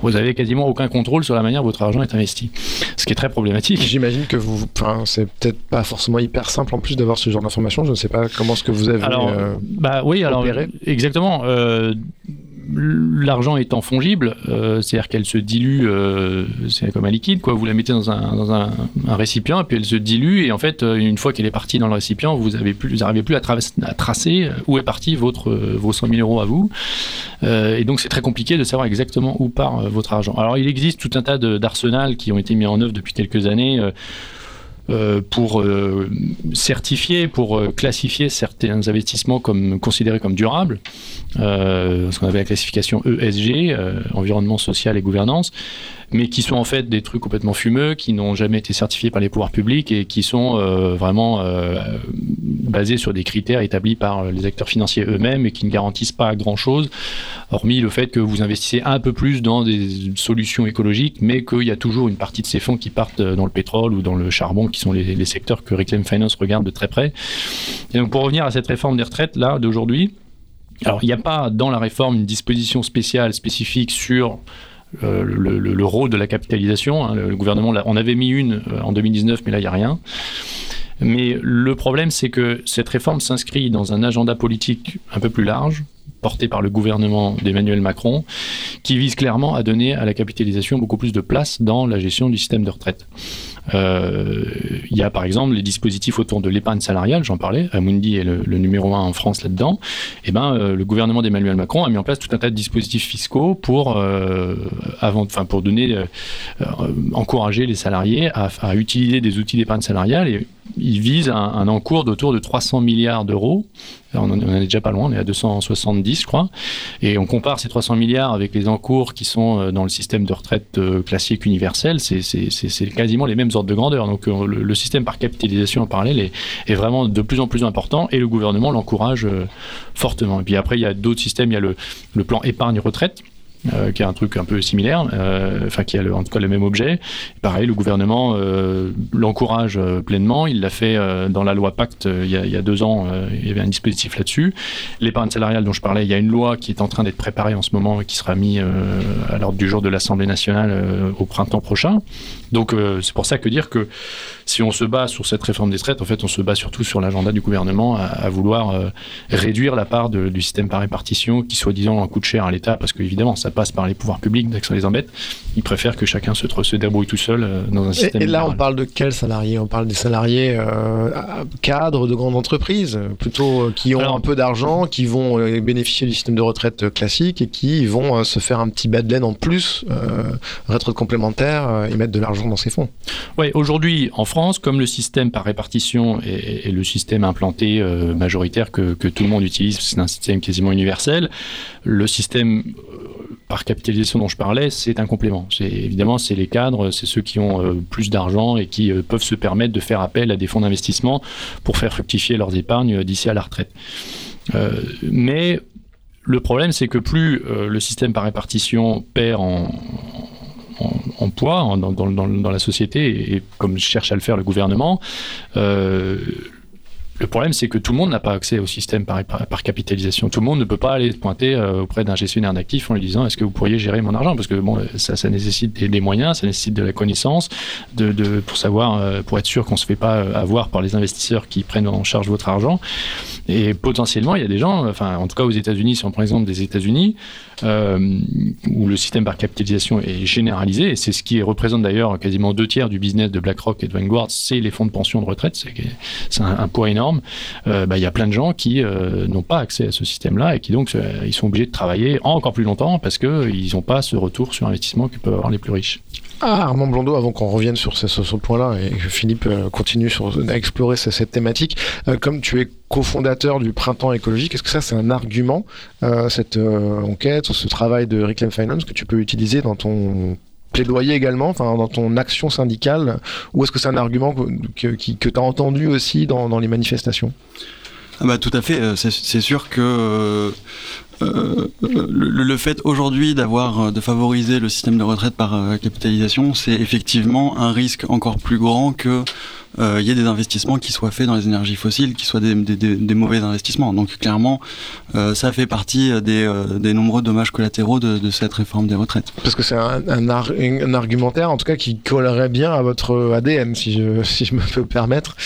vous avez quasiment aucun contrôle sur la manière dont votre argent est investi. Ce qui est très problématique. J'imagine que vous, enfin, c'est peut-être pas forcément hyper simple en plus d'avoir ce genre d'informations. Je ne sais pas comment est-ce que vous avez alors, bah oui, alors exactement l'argent étant fongible, c'est-à-dire qu'elle se dilue, c'est comme un liquide, quoi. Vous la mettez dans un, dans un, récipient et puis elle se dilue et en fait, une fois qu'elle est partie dans le récipient, vous n'arrivez plus, plus à, à, tracer où est parti votre, vos 100 000 euros à vous. et donc c'est très compliqué de savoir exactement où part votre argent. Alors il existe tout un tas d'arsenals qui ont été mis en œuvre depuis quelques années. Euh, pour euh, certifier, pour euh, classifier certains investissements comme considérés comme durables, ce qu'on avait la classification ESG, environnement social et gouvernance mais qui sont en fait des trucs complètement fumeux, qui n'ont jamais été certifiés par les pouvoirs publics et qui sont euh, vraiment euh, basés sur des critères établis par les acteurs financiers eux-mêmes et qui ne garantissent pas grand-chose, hormis le fait que vous investissez un peu plus dans des solutions écologiques, mais qu'il y a toujours une partie de ces fonds qui partent dans le pétrole ou dans le charbon, qui sont les, les secteurs que Reclaim Finance regarde de très près. Et donc pour revenir à cette réforme des retraites là d'aujourd'hui, alors, il n'y a pas dans la réforme une disposition spéciale, spécifique sur euh, le, rôle de la capitalisation. Hein. Le, gouvernement, on avait mis une euh, en 2019, mais là, il n'y a rien. Mais le problème, c'est que cette réforme s'inscrit dans un agenda politique un peu plus large, porté par le gouvernement d'Emmanuel Macron, qui vise clairement à donner à la capitalisation beaucoup plus de place dans la gestion du système de retraite. Euh, il y a par exemple les dispositifs autour de l'épargne salariale, j'en parlais, Amundi est le, numéro un en France là-dedans. Et eh ben, euh, le gouvernement d'Emmanuel Macron a mis en place tout un tas de dispositifs fiscaux pour, euh, avant, enfin, pour donner, encourager les salariés à, utiliser des outils d'épargne salariale et il vise un, encours d'autour de 300 milliards d'euros. On, en est déjà pas loin, on est à 270, je crois. Et on compare ces 300 milliards avec les encours qui sont euh, dans le système de retraite euh, classique universel, c'est quasiment les mêmes ordres de grandeur. Donc euh, le, système par capitalisation en parallèle est, vraiment de plus en plus important et le gouvernement l'encourage fortement. Et puis après, il y a d'autres systèmes, il y a le, le plan épargne-retraite euh, qui a un truc un peu similaire, euh, enfin qui a en tout cas le même objet. pareil, le gouvernement euh, l'encourage pleinement. Il l'a fait dans la loi Pacte il y, a, il, y a, deux ans. il y avait un dispositif là-dessus. L'épargne salariale dont je parlais, il y a une loi qui est en train d'être préparée en ce moment et qui sera mise à l'ordre du jour de l'Assemblée nationale au printemps prochain. Donc c'est pour ça que dire que si on se bat sur cette réforme des retraites, en fait, on se bat surtout sur l'agenda du gouvernement à, vouloir réduire la part du système par répartition qui, soi-disant, coûte cher à l'État, parce qu'évidemment, ça passe par les pouvoirs publics dès que ça les embête. Ils préfèrent que chacun se, se débrouille tout seul euh, dans un système. Et, là, on parle de quels salariés? On parle des salariés euh, cadres de grandes entreprises, plutôt euh, qui ont un peu d'argent, qui vont bénéficier du système de retraite classique et qui vont se faire un petit bas de laine en plus, retraite complémentaire, et mettre de l'argent dans ces fonds. Oui, aujourd'hui, en France, comme le système par répartition est, le système implanté majoritaire que, tout le monde utilise, c'est un système quasiment universel, le système par capitalisation dont je parlais, c'est un complément. Évidemment c'est les cadres, c'est ceux qui ont euh, plus d'argent et qui euh, peuvent se permettre de faire appel à des fonds d'investissement pour faire fructifier leurs épargnes euh, d'ici à la retraite. mais le problème, c'est que plus le système par répartition perd en, poids dans, la société, et, comme cherche à le faire le gouvernement, le problème, c'est que tout le monde n'a pas accès au système par, capitalisation. Tout le monde ne peut pas aller se pointer euh, auprès d'un gestionnaire d'actifs en lui disant est-ce que vous pourriez gérer mon argent? Parce que bon, ça, nécessite des, moyens, ça nécessite de la connaissance, de, pour savoir, euh, pour être sûr qu'on ne se fait pas euh, avoir par les investisseurs qui prennent en charge votre argent. Et potentiellement, il y a des gens, enfin, en tout cas aux États-Unis, si on prend l'exemple des États-Unis, où le système par capitalisation est généralisé, et c'est ce qui représente d'ailleurs quasiment deux tiers du business de BlackRock et de Vanguard, c'est les fonds de pension de retraite, c'est un, poids énorme. Euh, bah, il y a plein de gens qui euh, n'ont pas accès à ce système-là et qui donc euh, ils sont obligés de travailler encore plus longtemps parce qu'ils n'ont pas ce retour sur investissement que peuvent avoir les plus riches. Ah, Armand Blondeau, avant qu'on revienne sur ce, point-là et que Philippe continue sur, à explorer cette, thématique, comme tu es cofondateur du Printemps écologique, est-ce que ça c'est un argument, cette enquête, ce travail de Reclaim Finance que tu peux utiliser dans ton plaidoyer également, enfin dans ton action syndicale, ou est-ce que c'est un argument que, tu as entendu aussi dans, les manifestations? Ah bah, Tout à fait, euh, c'est sûr que euh, euh, le, fait aujourd'hui d'avoir de favoriser le système de retraite par capitalisation, c'est effectivement un risque encore plus grand que il y ait des investissements qui soient faits dans les énergies fossiles, qui soient des, mauvais investissements. Donc clairement, ça fait partie des, nombreux dommages collatéraux de, cette réforme des retraites. Parce que c'est un, argumentaire, en tout cas, qui collerait bien à votre ADN, si je me peux permettre.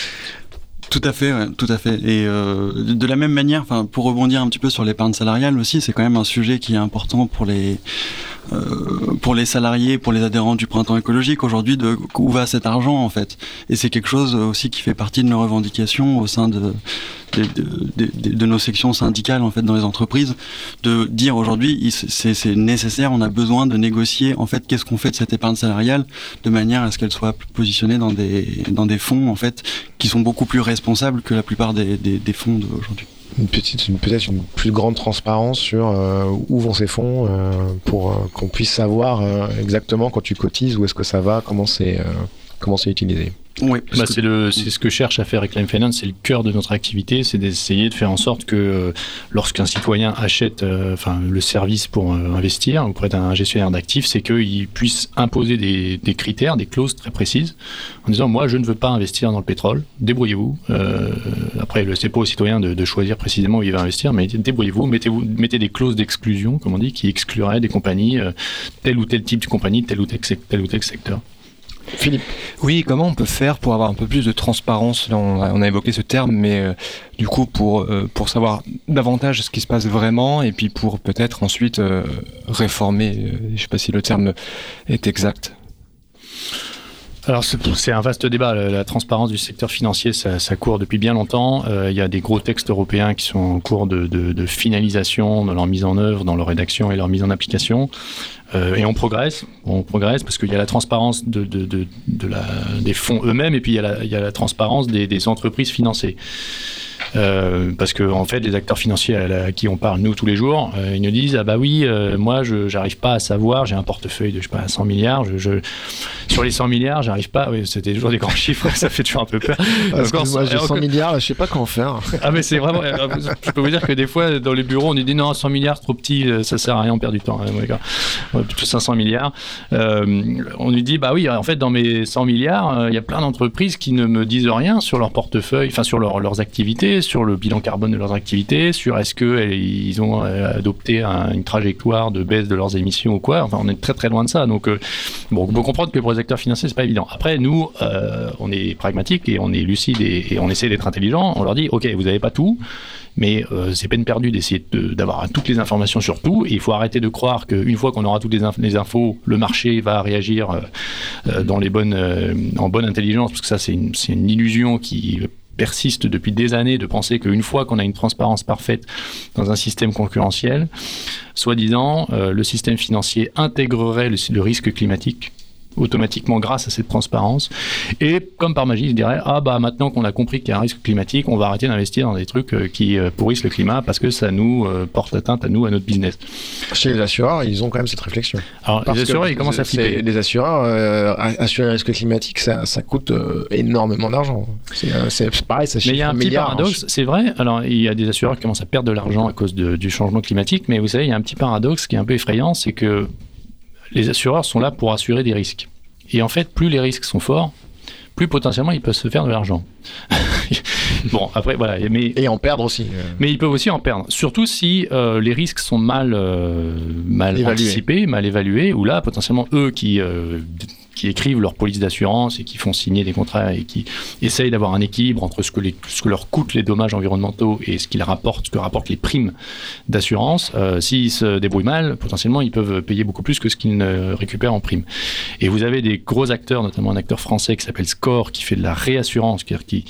Tout à fait, tout à fait. Et euh, de la même manière, enfin, pour rebondir un petit peu sur l'épargne salariale aussi, c'est quand même un sujet qui est important pour les euh, pour les salariés, pour les adhérents du printemps écologique aujourd'hui, de où va cet argent en fait. Et c'est quelque chose aussi qui fait partie de nos revendications au sein de de, nos sections syndicales en fait dans les entreprises, de dire aujourd'hui c'est nécessaire, on a besoin de négocier en fait qu'est-ce qu'on fait de cette épargne salariale de manière à ce qu'elle soit positionnée dans des dans des fonds en fait qui sont beaucoup plus responsables que la plupart des, des, fonds d'aujourd'hui une petite, peut-être une plus grande transparence sur euh, où vont ces fonds euh, pour euh, qu'on puisse savoir exactement quand tu cotises où est-ce que ça va, comment c'est comment c'est utilisé. Oui, bah c'est ce que cherche à faire Reclaim Finance, c'est le cœur de notre activité, c'est d'essayer de faire en sorte que euh, lorsqu'un citoyen achète euh, enfin le service pour euh, investir auprès d'un gestionnaire d'actifs, c'est qu'il puisse imposer des, des, critères, des clauses très précises, en disant moi je ne veux pas investir dans le pétrole, débrouillez-vous. après, c'est pas au citoyen de, de, choisir précisément où il va investir, mais débrouillez-vous, mettez-vous mettez des clauses d'exclusion, comme on dit, qui excluraient des compagnies, tel ou tel type de compagnie, tel ou tel, tel ou tel secteur. Philippe. Oui, comment on peut faire pour avoir un peu plus de transparence on, a, évoqué ce terme, mais euh, du coup pour, euh, pour savoir davantage ce qui se passe vraiment et puis pour peut-être ensuite euh, réformer, je ne sais pas si le terme est exact. Alors c'est un vaste débat. La, transparence du secteur financier, ça, ça court depuis bien longtemps. Euh, il y a des gros textes européens qui sont en cours de, de, de, finalisation dans leur mise en œuvre, dans leur rédaction et leur mise en application. Euh, et on progresse, on progresse parce qu'il y a la transparence de, de la, des fonds eux-mêmes et puis il y a la, il y a la transparence des, des entreprises financées. Euh, parce que en fait, les acteurs financiers à, qui on parle nous tous les jours, euh, ils nous disent ah bah oui, euh, moi je j'arrive pas à savoir, j'ai un portefeuille de je sais pas 100 milliards, je, sur les 100 milliards, j'arrive pas. Oui, c'était toujours des grands (laughs) chiffres, ça fait toujours un peu peur. Parce que moi j'ai 100 milliards, je sais pas comment faire. ah mais c'est vraiment, je peux vous dire que des fois dans les bureaux, on nous dit non 100 milliards trop petit, ça sert à rien, on perd du temps. Hein, plutôt 500 milliards. on nous dit bah oui, en fait dans mes 100 milliards, il y a plein d'entreprises qui ne me disent rien sur leur portefeuille, enfin sur leurs activités sur le bilan carbone de leurs activités, sur est-ce qu'ils ont euh, adopté une trajectoire de baisse de leurs émissions ou quoi. Enfin, on est très très loin de ça. Donc, euh, bon, on peut comprendre que pour les acteurs financiers, c'est pas évident. Après, nous, euh, on est pragmatique et on est lucide et, on essaie d'être intelligent. On leur dit, ok, vous n'avez pas tout mais c'est peine perdue d'essayer d'avoir toutes les informations sur tout. Et il faut arrêter de croire qu'une fois qu'on aura toutes les, infos, le marché va réagir dans les bonnes, en bonne intelligence, parce que ça, c'est une, illusion qui persiste depuis des années de penser qu'une fois qu'on a une transparence parfaite dans un système concurrentiel, soi-disant, euh, le système financier intégrerait le risque climatique automatiquement grâce à cette transparence. Et comme par magie, je dirais ah bah maintenant qu'on a compris qu'il y a un risque climatique, on va arrêter d'investir dans des trucs euh, qui euh, pourrissent le climat parce que ça nous euh, porte atteinte à nous, à notre business. Chez les assureurs, ils ont quand même cette réflexion. Alors les assureurs, ils commencent à flipper. Les assureurs, assurer le risque climatique, ça, ça coûte énormément d'argent. C'est pareil, ça Mais il y a un petit paradoxe, c'est vrai. Alors il y a des assureurs qui commencent à perdre de l'argent à cause du changement climatique, mais vous savez, il y a un petit paradoxe qui est un peu effrayant, c'est que les assureurs sont là pour assurer des risques. Et en fait, plus les risques sont forts, plus potentiellement ils peuvent se faire de l'argent. (laughs) bon, après, voilà. Mais, et en perdre aussi. Euh. Mais ils peuvent aussi en perdre. Surtout si euh, les risques sont mal, euh, mal anticipés, mal évalués, ou là, potentiellement, eux qui qui écrivent leur police d'assurance et qui font signer des contrats et qui essayent d'avoir un équilibre entre ce que, ce que leur coûtent les dommages environnementaux et ce qu'ils rapportent, ce que rapportent les primes d'assurance, euh, s'ils se débrouillent mal, potentiellement ils peuvent payer beaucoup plus que ce qu'ils ne récupèrent en primes. Et vous avez des gros acteurs, notamment un acteur français qui s'appelle Score, qui fait de la réassurance, qui,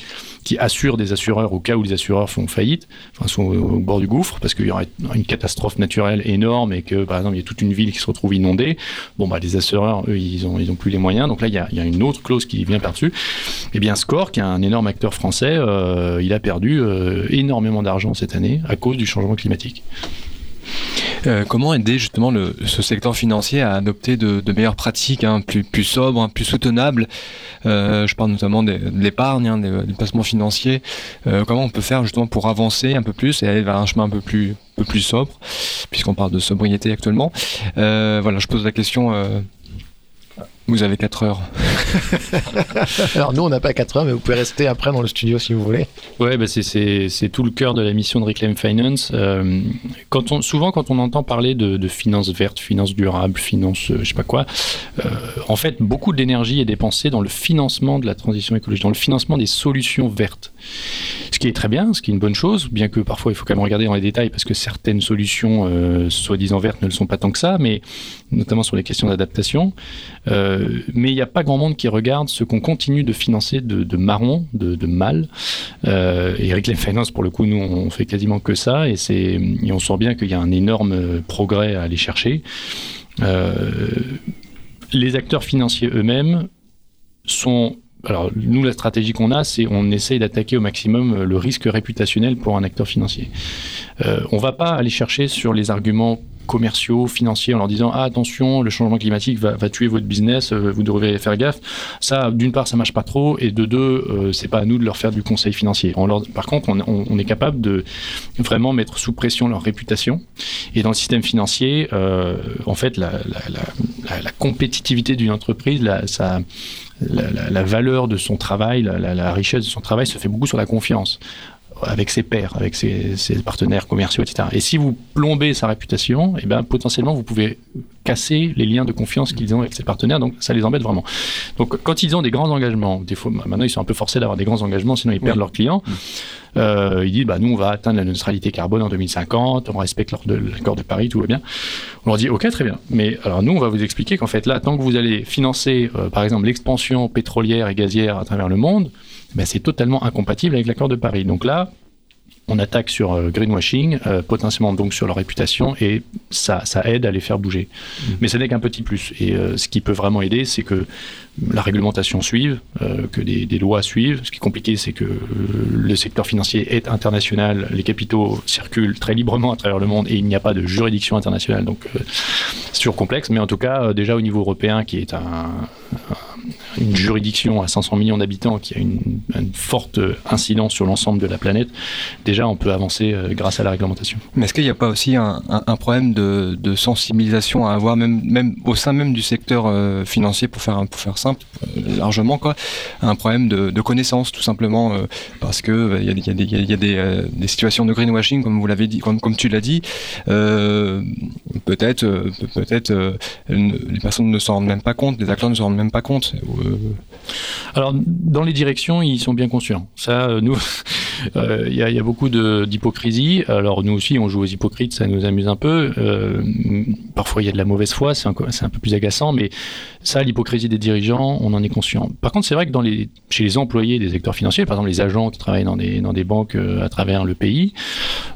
qui assure des assureurs au cas où les assureurs font faillite, enfin sont au bord du gouffre parce qu'il y aurait une catastrophe naturelle énorme et que par exemple il y a toute une ville qui se retrouve inondée. Bon bah les assureurs eux ils ont plus les moyens donc là il y a, il y a une autre clause qui vient par-dessus. Et eh bien Score qui est un énorme acteur français, euh, il a perdu euh, énormément d'argent cette année à cause du changement climatique. Euh, comment aider justement ce secteur financier à adopter de, meilleures pratiques, hein, plus, sobres, hein, plus soutenables euh, Je parle notamment de, l'épargne, hein, des, placements financiers. Euh, comment on peut faire justement pour avancer un peu plus et aller vers un chemin un peu plus, peu plus sobre, puisqu'on parle de sobriété actuellement. voilà, je pose la question Vous avez 4 heures. (laughs) Alors nous, on n'a pas 4 heures, mais vous pouvez rester après dans le studio si vous voulez. Ouais, bah c'est tout le cœur de la mission de Reclaim Finance. Euh, quand on, souvent, quand on entend parler de, de finances vertes, finances durables, finances, euh, je sais pas quoi, euh, en fait, beaucoup de l'énergie est dépensée dans le financement de la transition écologique, dans le financement des solutions vertes. Ce qui est très bien, ce qui est une bonne chose, bien que parfois il faut quand même regarder dans les détails parce que certaines solutions euh, soi-disant vertes ne le sont pas tant que ça, mais notamment sur les questions d'adaptation. Euh, mais il n'y a pas grand monde qui regarde ce qu'on continue de financer de, marron, de, mal. Euh, et Reclaim Finance, pour le coup, nous, on fait quasiment que ça, et, et on sent bien qu'il y a un énorme progrès à aller chercher. Euh, les acteurs financiers eux-mêmes sont alors nous la stratégie qu'on a c'est on essaye d'attaquer au maximum le risque réputationnel pour un acteur financier. Euh, on va pas aller chercher sur les arguments commerciaux, financiers, en leur disant ah, attention, le changement climatique va, tuer votre business, euh, vous devrez faire gaffe. Ça, d'une part, ça marche pas trop, et de deux, euh, c'est pas à nous de leur faire du conseil financier. Par contre, on, est capable de vraiment mettre sous pression leur réputation. Et dans le système financier, euh, en fait, la, compétitivité d'une entreprise, la, valeur de son travail, la, richesse de son travail se fait beaucoup sur la confiance avec ses pairs, avec ses, partenaires commerciaux, etc. Et si vous plombez sa réputation, eh ben, potentiellement, vous pouvez casser les liens de confiance qu'ils ont avec ses partenaires, donc ça les embête vraiment. Donc quand ils ont des grands engagements, des fois, maintenant ils sont un peu forcés d'avoir des grands engagements, sinon ils perdent leurs clients, euh, ils disent, bah, nous on va atteindre la neutralité carbone en 2050, on respecte l'accord de Paris, tout va bien. On leur dit, ok, très bien, mais alors nous on va vous expliquer qu'en fait là, tant que vous allez financer, euh, par exemple, l'expansion pétrolière et gazière à travers le monde, ben, c'est totalement incompatible avec l'accord de Paris. Donc là, on attaque sur euh, greenwashing, euh, potentiellement donc sur leur réputation, et ça, ça aide à les faire bouger. Mmh. Mais ce n'est qu'un petit plus. Et euh, ce qui peut vraiment aider, c'est que la réglementation suive, que des, lois suivent. Ce qui est compliqué, c'est que le secteur financier est international, les capitaux circulent très librement à travers le monde et il n'y a pas de juridiction internationale. Donc c'est toujours complexe, mais en tout cas, déjà au niveau européen, qui est un une juridiction à 500 millions d'habitants qui a une, forte incidence sur l'ensemble de la planète, déjà on peut avancer euh, grâce à la réglementation. Mais est-ce qu'il n'y a pas aussi un, problème de, sensibilisation à avoir, même, même au sein même du secteur euh, financier, pour faire, pour faire euh, largement, quoi, un problème de, connaissance tout simplement, parce que il y a, des, situations de greenwashing, comme vous dit, comme, comme tu l'as dit, peut-être peut-être les personnes ne s'en rendent même pas compte, les acteurs ne s'en rendent même pas compte. Euh, Alors, dans les directions, ils sont bien conscients. Ça, euh, nous, (laughs) euh, il y, a beaucoup d'hypocrisie. Alors, nous aussi, on joue aux hypocrites, ça nous amuse un peu. parfois, il y a de la mauvaise foi, c'est un, un, peu plus agaçant, mais ça, l'hypocrisie des dirigeants, on en est conscient. Par contre, c'est vrai que chez les employés des secteurs financiers, par exemple les agents qui travaillent dans des, banques à travers le pays,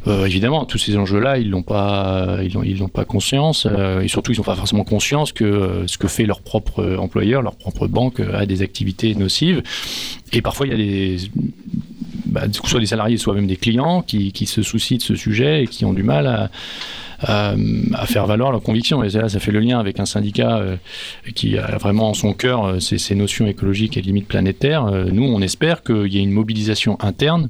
évidemment, tous ces enjeux-là, ils n'ont pas, ils pas conscience, et surtout, ils n'ont pas forcément conscience que ce que fait leur propre employeur, leur propre banque a des activités nocives. Et parfois, il y a des, bah, soit des salariés, soit même des clients qui, se soucient de ce sujet et qui ont du mal à, à, faire valoir leurs convictions. Et là, ça fait le lien avec un syndicat euh, qui a vraiment en son cœur euh, ces, notions écologiques et limites planétaires. Euh, nous, on espère qu'il y ait une mobilisation interne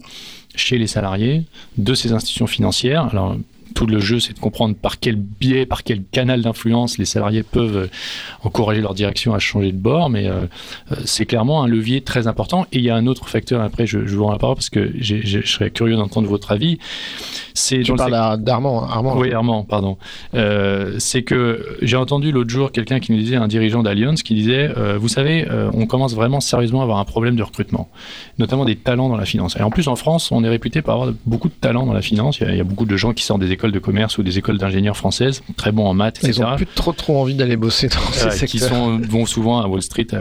chez les salariés de ces institutions financières. Alors, tout le jeu, c'est de comprendre par quel biais, par quel canal d'influence les salariés peuvent euh, encourager leur direction à changer de bord. Mais euh, euh, c'est clairement un levier très important. Et il y a un autre facteur, après, je, je vous rends la parole parce que je serais curieux d'entendre votre avis. C'est tu parles d'Armand, Armand. Oui, Armand, pardon. c'est que j'ai entendu l'autre jour quelqu'un qui nous disait, un dirigeant d'Allianz, qui disait, vous savez, on commence vraiment sérieusement à avoir un problème de recrutement, notamment des talents dans la finance. Et en plus, en France, on est réputé pour avoir beaucoup de talents dans la finance. Il y a, il y a beaucoup de gens qui sortent des écoles de commerce ou des écoles d'ingénieurs françaises, très bons en maths, etc. Ils n'ont plus trop trop envie d'aller bosser dans ces secteurs. Qui sont, vont souvent à Wall Street, à,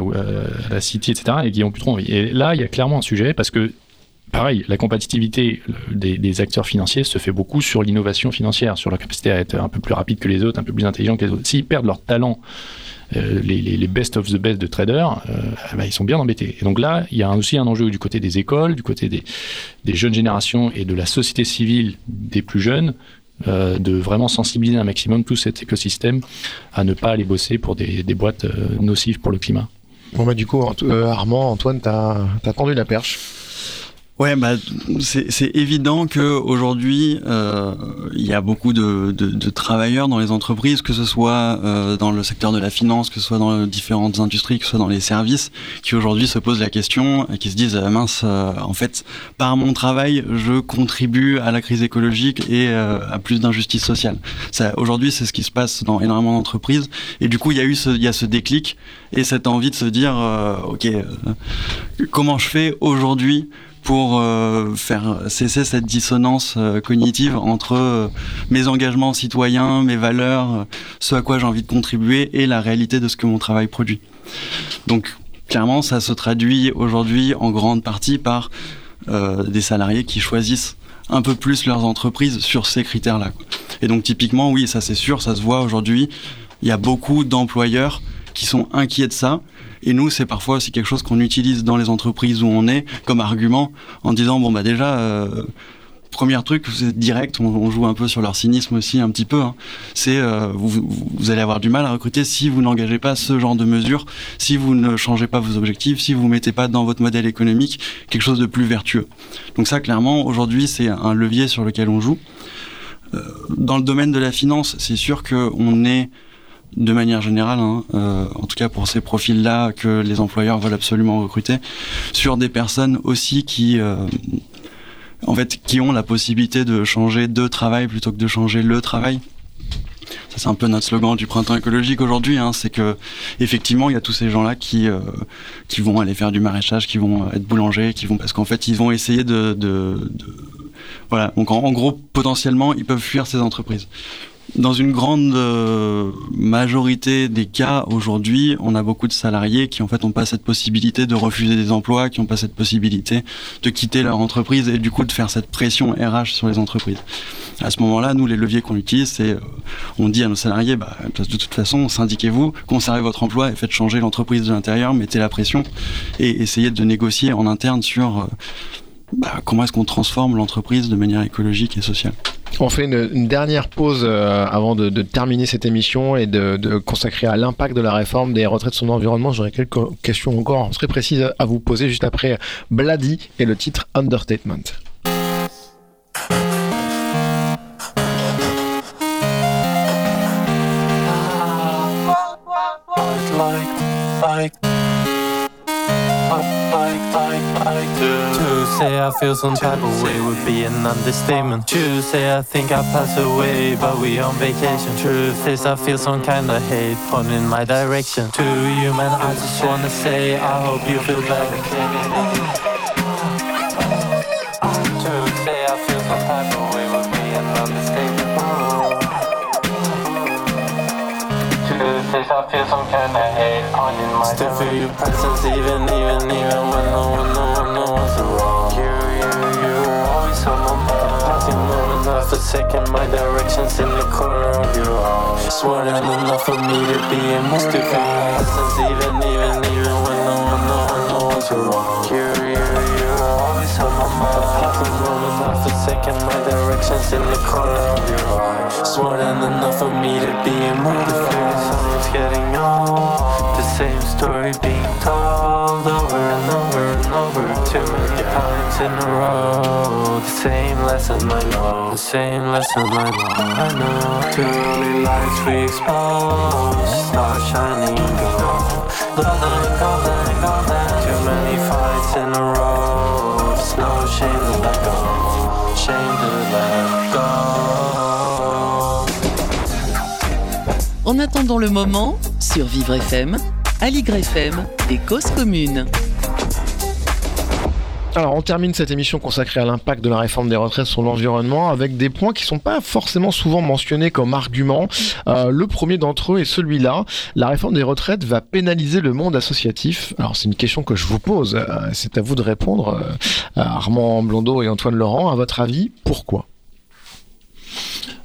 la City, etc. et qui n'ont plus trop envie. Et là, il y a clairement un sujet parce que pareil, la compatibilité des, acteurs financiers se fait beaucoup sur l'innovation financière, sur leur capacité à être un peu plus rapide que les autres, un peu plus intelligent que les autres. S'ils perdent leur talent, euh, les, best of the best de traders, euh, bah, ils sont bien embêtés. Et donc là, il y a aussi un enjeu du côté des écoles, du côté des, des jeunes générations et de la société civile des plus jeunes euh, de vraiment sensibiliser un maximum tout cet écosystème à ne pas aller bosser pour des, boîtes euh, nocives pour le climat. Bon bah du coup, euh, Armand, Antoine, t'as as tendu la perche. Ouais, bah, c'est évident que aujourd'hui, euh, il y a beaucoup de, de, de, travailleurs dans les entreprises, que ce soit euh, dans le secteur de la finance, que ce soit dans différentes industries, que ce soit dans les services, qui aujourd'hui se posent la question et qui se disent euh, mince, euh, en fait, par mon travail, je contribue à la crise écologique et euh, à plus d'injustice sociale. Aujourd'hui, c'est ce qui se passe dans énormément d'entreprises, et du coup, il y a eu ce, il y a ce déclic et cette envie de se dire, ok, comment je fais aujourd'hui pour euh, faire cesser cette dissonance euh, cognitive entre euh, mes engagements citoyens, mes valeurs, ce à quoi j'ai envie de contribuer et la réalité de ce que mon travail produit. Donc clairement, ça se traduit aujourd'hui en grande partie par des salariés qui choisissent un peu plus leurs entreprises sur ces critères-là. Et donc typiquement, oui, ça c'est sûr, ça se voit aujourd'hui. Il y a beaucoup d'employeurs qui sont inquiets de ça et nous, c'est parfois aussi quelque chose qu'on utilise dans les entreprises où on est comme argument en disant bon bah déjà. Euh, premier truc, c'est direct, on, joue un peu sur leur cynisme aussi un petit peu, hein. c'est euh, vous, allez avoir du mal à recruter si vous n'engagez pas ce genre de mesures, si vous ne changez pas vos objectifs, si vous mettez pas dans votre modèle économique quelque chose de plus vertueux. Donc ça, clairement, aujourd'hui, c'est un levier sur lequel on joue. Euh, dans le domaine de la finance, c'est sûr qu'on est de manière générale, hein, euh, en tout cas pour ces profils-là que les employeurs veulent absolument recruter, sur des personnes aussi qui, euh, en fait, qui ont la possibilité de changer de travail plutôt que de changer le travail. Ça c'est un peu notre slogan du printemps écologique aujourd'hui, hein, c'est que effectivement il y a tous ces gens-là qui euh, qui vont aller faire du maraîchage, qui vont être boulangers, qui vont parce qu'en fait ils vont essayer de, voilà. Donc en, gros potentiellement ils peuvent fuir ces entreprises dans une grande euh, majorité des cas aujourd'hui, on a beaucoup de salariés qui en fait n'ont pas cette possibilité de refuser des emplois, qui n'ont pas cette possibilité de quitter leur entreprise et du coup de faire cette pression RH sur les entreprises. À ce moment-là, nous, les leviers qu'on utilise, c'est euh, on dit à nos salariés, bah, de toute façon, syndiquez-vous, conservez votre emploi et faites changer l'entreprise de l'intérieur, mettez la pression et essayez de négocier en interne sur euh, bah, comment est-ce qu'on transforme l'entreprise de manière écologique et sociale. On fait une, dernière pause euh, avant de, terminer cette émission et de, consacrer à l'impact de la réforme des retraites sur l'environnement. J'aurais quelques questions encore très précises à vous poser juste après Bloody et le titre Understatement. Say I feel some type of way would be an understatement. True, say I think I pass away, but we on vacation. Truth is I feel some kind of hate pointing in my direction. To you, man, I just wanna say I hope you feel better. I feel some kind of Still feel your presence even, even, even when no one, no one, no one's around. for second, my mind. Nothing moving, not forsaken. My direction's in the corner of your eye. It's more enough for me to be immortified. Since even, even, even when no one, no one, no one's around. You're, you're, you're on my mind. Passing more than enough for second, my direction's in the corner of your eye. It's more than enough for me to be immortified. Someone's getting old. The same story being told over and over and over. Too many times in a row. The same lesson I know. The same lesson I know. I know. Too many lights we expose. Start shining gold. Golden, golden, golden. Too many fights in a row. En attendant le moment, sur Vivre FM, Aligre FM et Cause Commune. Alors, on termine cette émission consacrée à l'impact de la réforme des retraites sur l'environnement avec des points qui ne sont pas forcément souvent mentionnés comme argument. Euh, le premier d'entre eux est celui-là. La réforme des retraites va pénaliser le monde associatif. Alors, c'est une question que je vous pose. Euh, c'est à vous de répondre, euh, Armand Blondeau et Antoine Laurent. À votre avis, pourquoi?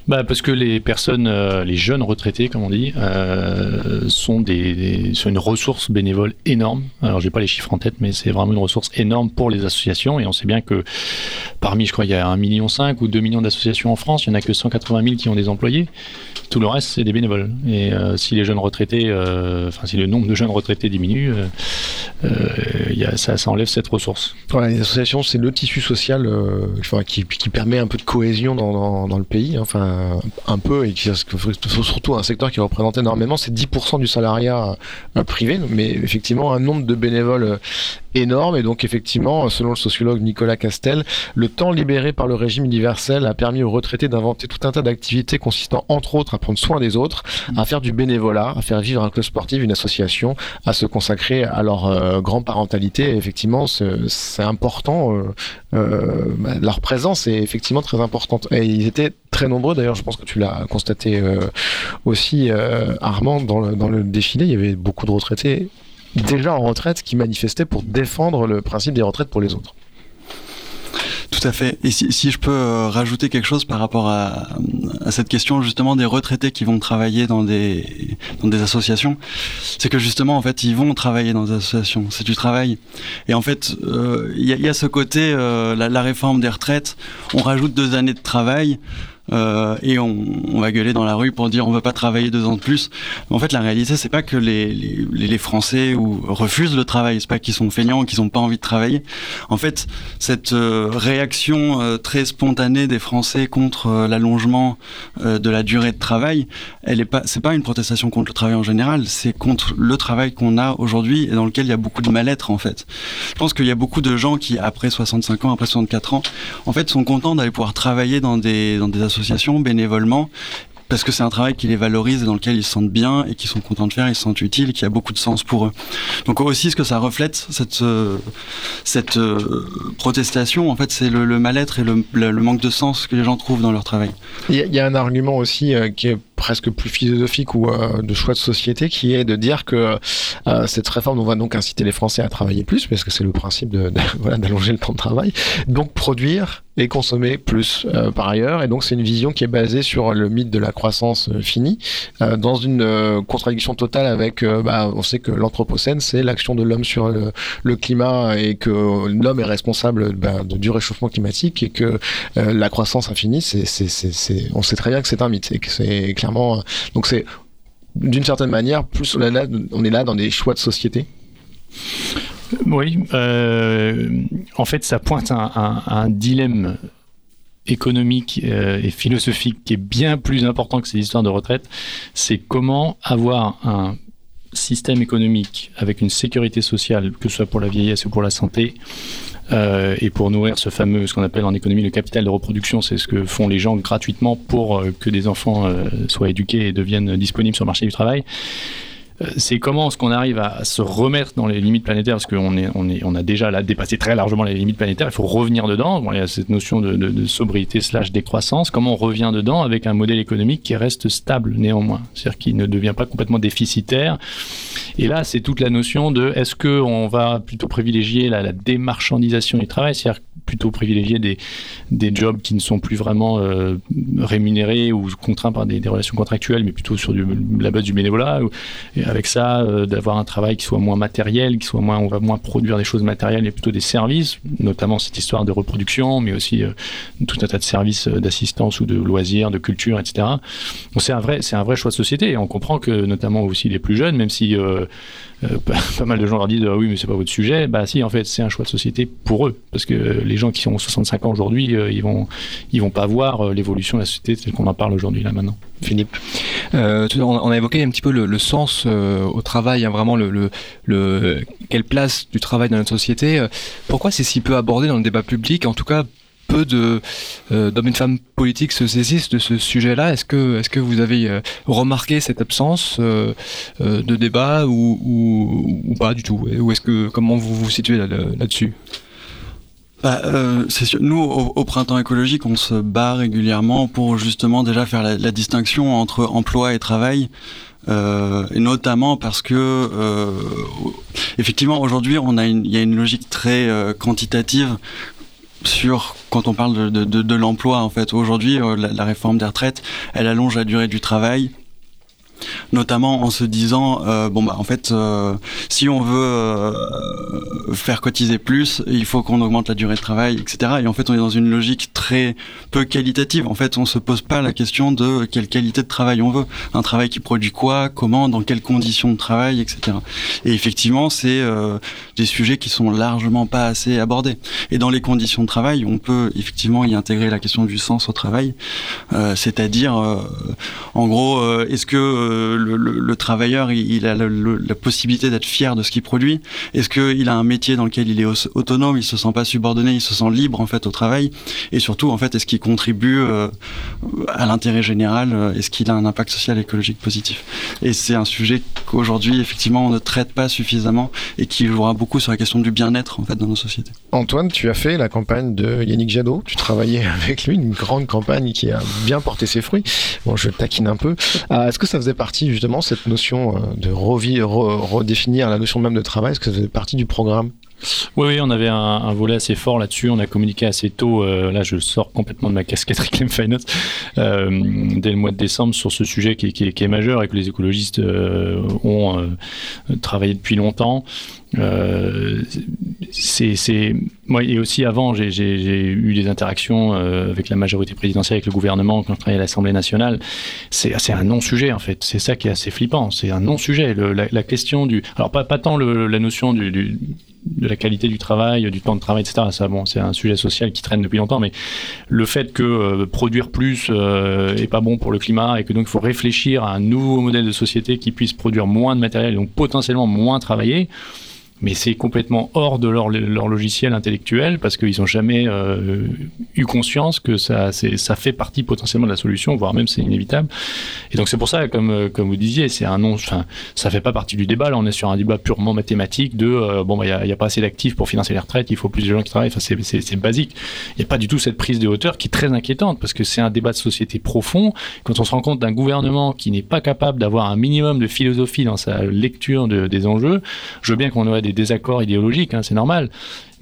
Bah parce que les personnes, euh, les jeunes retraités, comme on dit, euh, sont, des, sont une ressource bénévole énorme. Alors j'ai pas les chiffres en tête, mais c'est vraiment une ressource énorme pour les associations. Et on sait bien que parmi, je crois, il y a 1,5 million ou 2 millions d'associations en France, il n'y en a que 180 000 qui ont des employés. Tout le reste, c'est des bénévoles. Et si les jeunes retraités, enfin, si le nombre de jeunes retraités diminue, y a, ça, ça, enlève cette ressource. Voilà, les associations, c'est le tissu social qui, permet un peu de cohésion dans, dans, le pays, enfin, un peu, et surtout un secteur qui représente énormément, c'est 10% du salariat privé, mais effectivement, un nombre de bénévoles énorme. Et donc, effectivement, selon le sociologue Nicolas Castel, le temps libéré par le régime universel a permis aux retraités d'inventer tout un tas d'activités consistant, entre autres, à prendre soin des autres, à faire du bénévolat, à faire vivre un club sportif, une association, à se consacrer à leur euh, grand-parentalité. effectivement, c'est important. Euh, euh, bah, leur présence est effectivement très importante. Et ils étaient très nombreux. D'ailleurs, je pense que tu l'as constaté aussi, Armand, dans le, dans le défilé. Il y avait beaucoup de retraités déjà en retraite qui manifestaient pour défendre le principe des retraites pour les autres. Tout à fait. Et si, je peux euh, rajouter quelque chose par rapport à, cette question justement des retraités qui vont travailler dans des associations, c'est que justement en fait ils vont travailler dans des associations. C'est du travail. Et en fait euh, il y, a, ce côté euh, la, réforme des retraites. On rajoute deux années de travail. Euh, et on, va gueuler dans la rue pour dire on veut pas travailler deux ans de plus. en fait, la réalité, c'est pas que les, Français ou refusent le travail, c'est pas qu'ils sont feignants qu'ils ont pas envie de travailler. En fait, cette euh, réaction euh, très spontanée des Français contre l'allongement de la durée de travail, elle est pas, c'est pas une protestation contre le travail en général, c'est contre le travail qu'on a aujourd'hui et dans lequel il y a beaucoup de mal-être en fait. Je pense qu'il y a beaucoup de gens qui, après 65 ans, après 64 ans, en fait, sont contents d'aller pouvoir travailler dans des dans des associations bénévolement parce que c'est un travail qui les valorise et dans lequel ils se sentent bien et qu'ils sont contents de faire, ils se sentent utiles qui a beaucoup de sens pour eux. Donc aussi ce que ça reflète, cette, euh, cette euh, protestation, en fait, c'est le, mal-être et le, manque de sens que les gens trouvent dans leur travail. Il y, a un argument aussi euh, qui est presque plus philosophique ou de choix de société qui est de dire que cette réforme on va donc inciter les Français à travailler plus parce que c'est le principe (laughs) d'allonger le temps de travail donc produire et consommer plus euh, par ailleurs. Et donc c'est une vision qui est basée sur le mythe de la croissance euh, finie, euh, dans une contradiction totale avec, bah, on sait que l'anthropocène, c'est l'action de l'homme sur le, climat et que l'homme est responsable bah, du réchauffement climatique et que la croissance infinie, on sait très bien que c'est un mythe et que c'est clairement, donc c'est d'une certaine manière, plus on est là dans des choix de société oui, euh, en fait, ça pointe un, dilemme économique euh, et philosophique qui est bien plus important que ces histoires de retraite. C'est comment avoir un système économique avec une sécurité sociale, que ce soit pour la vieillesse ou pour la santé, euh, et pour nourrir ce fameux, ce qu'on appelle en économie le capital de reproduction, c'est ce que font les gens gratuitement pour que des enfants soient éduqués et deviennent disponibles sur le marché du travail. C'est comment est-ce qu'on arrive à se remettre dans les limites planétaires, parce qu'on est, on est, on a déjà là dépassé très largement les limites planétaires, il faut revenir dedans. il y a cette notion de, sobriété slash décroissance. Comment on revient dedans avec un modèle économique qui reste stable néanmoins, c'est-à-dire qui ne devient pas complètement déficitaire. Et là, c'est toute la notion de est-ce qu'on va plutôt privilégier la, la démarchandisation du travail, c'est-à-dire plutôt privilégier des, des jobs qui ne sont plus vraiment euh, rémunérés ou contraints par des, relations contractuelles, mais plutôt sur la base du bénévolat. Et avec ça, euh, d'avoir un travail qui soit moins matériel, qui soit moins, on va moins produire des choses matérielles, mais plutôt des services, notamment cette histoire de reproduction, mais aussi euh, tout un tas de services d'assistance ou de loisirs, de culture, etc. c'est un vrai, c'est un vrai choix de société. Et on comprend que notamment aussi les plus jeunes, même si euh, (laughs) pas, mal de gens leur disent ah oui mais c'est pas votre sujet. Bah si en fait c'est un choix de société pour eux. Parce que les gens qui ont 65 ans aujourd'hui euh, ils vont ils vont pas voir euh, l'évolution de la société telle qu'on en parle aujourd'hui là maintenant. Philippe. On a évoqué un petit peu le, sens au travail hein, vraiment le, quelle place du travail dans notre société. Pourquoi c'est si peu abordé dans le débat public en tout cas peu euh, d'hommes et de femmes politiques se saisissent de ce sujet-là. Est-ce que est-ce que vous avez euh, remarqué cette absence euh, de débat ou, pas du tout? Ou que comment vous vous situez là-dessus? Bah. Nous, au, printemps écologique, on se bat régulièrement pour justement déjà faire la, distinction entre emploi et travail. et notamment parce que effectivement aujourd'hui on a il y a une logique très quantitative sur quand on parle de, l'emploi en fait. Aujourd'hui, euh, la, réforme des retraites, elle allonge la durée du travail. Notamment en se disant euh, bon bah en fait euh, si on veut euh, faire cotiser plus il faut qu'on augmente la durée de travail etc et en fait on est dans une logique très peu qualitative. En fait on se pose pas la question de quelle qualité de travail on veut. Un travail qui produit quoi comment dans quelles conditions de travail etc et effectivement c'est des sujets qui sont largement pas assez abordés. Et dans les conditions de travail on peut effectivement y intégrer la question du sens au travail. C'est-à-dire en gros est-ce que le, travailleur il, a la possibilité d'être fier de ce qu'il produit Est-ce qu'il a un métier dans lequel il est autonome, il se sent pas subordonné, il se sent libre en fait au travail? Et surtout en fait est-ce qu'il contribue euh, à l'intérêt général euh, Est-ce qu'il a un impact social et écologique positif? Et c'est un sujet qu'aujourd'hui effectivement on ne traite pas suffisamment et qui jouera beaucoup sur la question du bien-être en fait dans nos sociétés. Antoine, tu as fait la campagne de Yannick Jadot, tu travaillais (laughs) avec lui, une grande campagne qui a bien porté ses fruits. Bon, je taquine un peu. Euh, est-ce que ça faisait partie justement cette notion euh, de redéfinir la notion même de travail Est-ce que ça faisait partie du programme? Oui, oui, on avait un, volet assez fort là-dessus. On a communiqué assez tôt. Euh, là, je sors complètement de ma casquette (laughs) Reclaim Finance euh, dès le mois de décembre sur ce sujet qui, est majeur et que les écologistes ont travaillé depuis longtemps. Euh, c'est et aussi avant j'ai eu des interactions euh, avec la majorité présidentielle avec le gouvernement quand je travaillais à l'Assemblée nationale. C'est un non sujet en fait. C'est ça qui est assez flippant. C'est un non sujet la, question du alors pas, tant la notion de la qualité du travail, du temps de travail, etc. Ça, c'est un sujet social qui traîne depuis longtemps, mais le fait que euh, produire plus euh, est pas bon pour le climat et que donc il faut réfléchir à un nouveau modèle de société qui puisse produire moins de matériel donc potentiellement moins travailler mais c'est complètement hors de leur, leur logiciel intellectuel parce qu'ils n'ont jamais euh, eu conscience que ça, ça fait partie potentiellement de la solution, voire même c'est inévitable. Et donc c'est pour ça, comme, euh, comme vous disiez, c'est un non, enfin, ça fait pas partie du débat. Là, on est sur un débat purement mathématique de euh, bon, il bah, n'y a, pas assez d'actifs pour financer les retraites, il faut plus de gens qui travaillent. Enfin, c'est basique. Il n'y a pas du tout cette prise de hauteur qui est très inquiétante parce que c'est un débat de société profond. Quand on se rend compte d'un gouvernement qui n'est pas capable d'avoir un minimum de philosophie dans sa lecture de, des enjeux, je veux bien qu'on ait des désaccords idéologiques, hein, c'est normal.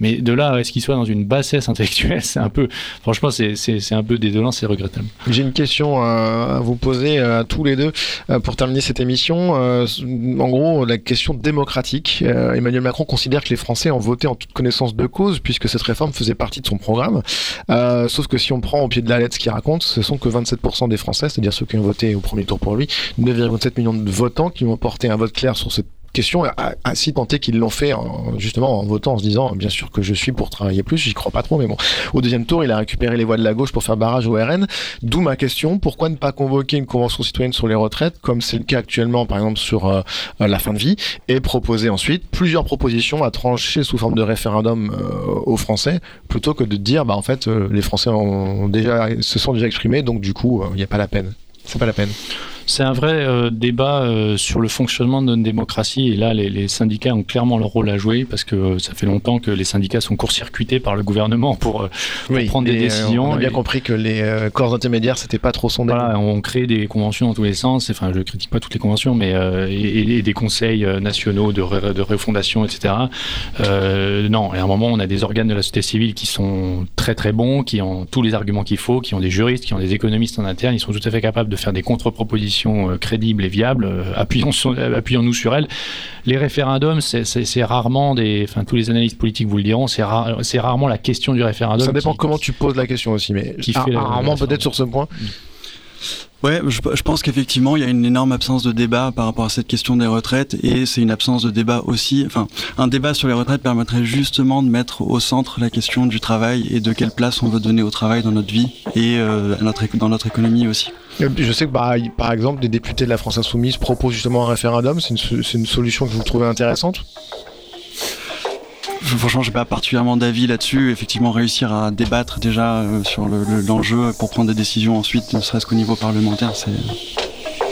Mais de là est-ce qu'il soit dans une bassesse intellectuelle, c'est un peu, franchement, c'est un peu désolant, c'est regrettable. J'ai une question à vous poser à tous les deux euh, pour terminer cette émission. Euh, en gros, la question démocratique. Euh, Emmanuel Macron considère que les Français ont voté en toute connaissance de cause puisque cette réforme faisait partie de son programme. sauf que si on prend au pied de la lettre ce qu'il raconte, ce sont que 27% des Français, c'est-à-dire ceux qui ont voté au premier tour pour lui, 9,7 millions de votants qui ont porté un vote clair sur cette question à, si tenter qu'ils l'ont fait justement en votant en se disant bien sûr que je suis pour travailler plus, j'y crois pas trop, mais bon. Au deuxième tour, il a récupéré les voix de la gauche pour faire barrage au RN. D'où ma question pourquoi ne pas convoquer une convention citoyenne sur les retraites, comme c'est le cas actuellement par exemple sur euh, la fin de vie, et proposer ensuite plusieurs propositions à trancher sous forme de référendum euh, aux Français, plutôt que de dire bah en fait euh, les Français ont déjà se sont déjà exprimés, donc du coup il n'y a pas la peine. C'est pas la peine. C'est un vrai euh, débat euh, sur le fonctionnement de notre démocratie et là les, syndicats ont clairement leur rôle à jouer parce que euh, ça fait longtemps que les syndicats sont court-circuités par le gouvernement pour, prendre des décisions. on a bien compris que les corps intermédiaires c'était pas trop. Voilà, on crée des conventions dans tous les sens. Enfin, je critique pas toutes les conventions, mais et, des conseils nationaux de, de refondation, etc. non, et à un moment on a des organes de la société civile qui sont très très bons, qui ont tous les arguments qu'il faut, qui ont des juristes, qui ont des économistes en interne, ils sont tout à fait capables de faire des contre-propositions euh, crédibles et viables, euh, euh, appuyons-nous sur elles. Les référendums, c'est rarement des. Enfin, tous les analystes politiques vous le diront, c'est rarement la question du référendum. Ça dépend comment tu poses la question aussi, mais qui fait rarement peut-être sur ce point. Ouais, je, pense qu'effectivement, il y a une énorme absence de débat par rapport à cette question des retraites, et c'est une absence de débat aussi. Enfin, un débat sur les retraites permettrait justement de mettre au centre la question du travail et de quelle place on veut donner au travail dans notre vie et euh, dans notre économie aussi. Je sais que bah, par exemple, des députés de la France Insoumise proposent justement un référendum. C'est une solution que vous trouvez intéressante? Franchement, j'ai pas particulièrement d'avis là-dessus. Effectivement, réussir à débattre déjà euh, sur l'enjeu pour prendre des décisions ensuite, ne serait-ce qu'au niveau parlementaire, c'est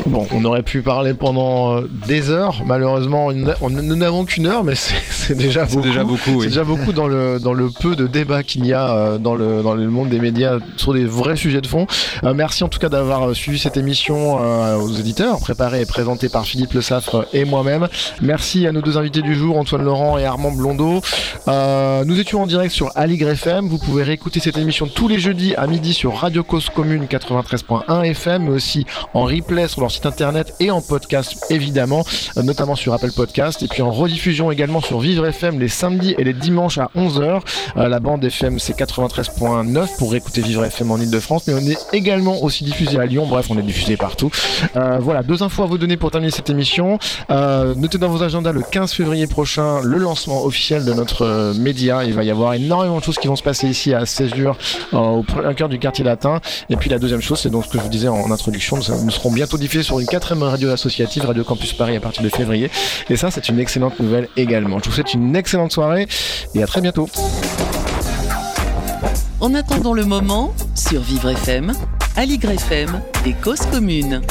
Bon, on aurait pu parler pendant euh, des heures. Malheureusement, nous n'avons qu'une heure, mais (laughs) c'est déjà beaucoup. déjà beaucoup. C'est déjà beaucoup dans le dans le peu de débats qu'il y a euh, dans le dans le monde des médias sur des vrais sujets de fond. Euh, merci en tout cas d'avoir suivi cette émission aux éditeurs, préparée et présentée par Philippe Le Saffre et moi-même. Merci à nos deux invités du jour, Antoine Laurent et Armand Blondeau. nous étions en direct sur Aligre FM. Vous pouvez réécouter cette émission tous les jeudis à midi sur Radio Cause Commune 93.1 FM, mais aussi en replay sur leur en site internet et en podcast évidemment, notamment sur Apple Podcast et puis en rediffusion également sur Vivre FM les samedis et les dimanches à 11h. la bande FM c'est 93.9 pour écouter Vivre FM en Ile-de-France, mais on est également aussi diffusé à Lyon. Bref, on est diffusé partout. voilà, deux infos à vous donner pour terminer cette émission. notez dans vos agendas le 15 février prochain le lancement officiel de notre média. Il va y avoir énormément de choses qui vont se passer ici à Césure, au cœur du quartier latin. Et puis la deuxième chose, c'est donc ce que je vous disais en introduction, nous serons bientôt diffusés sur une quatrième radio associative, Radio Campus Paris, à partir de février. Et ça, c'est une excellente nouvelle également. Je vous souhaite une excellente soirée et à très bientôt. En attendant le moment, sur Vivre FM, Aligre FM et Cause Commune.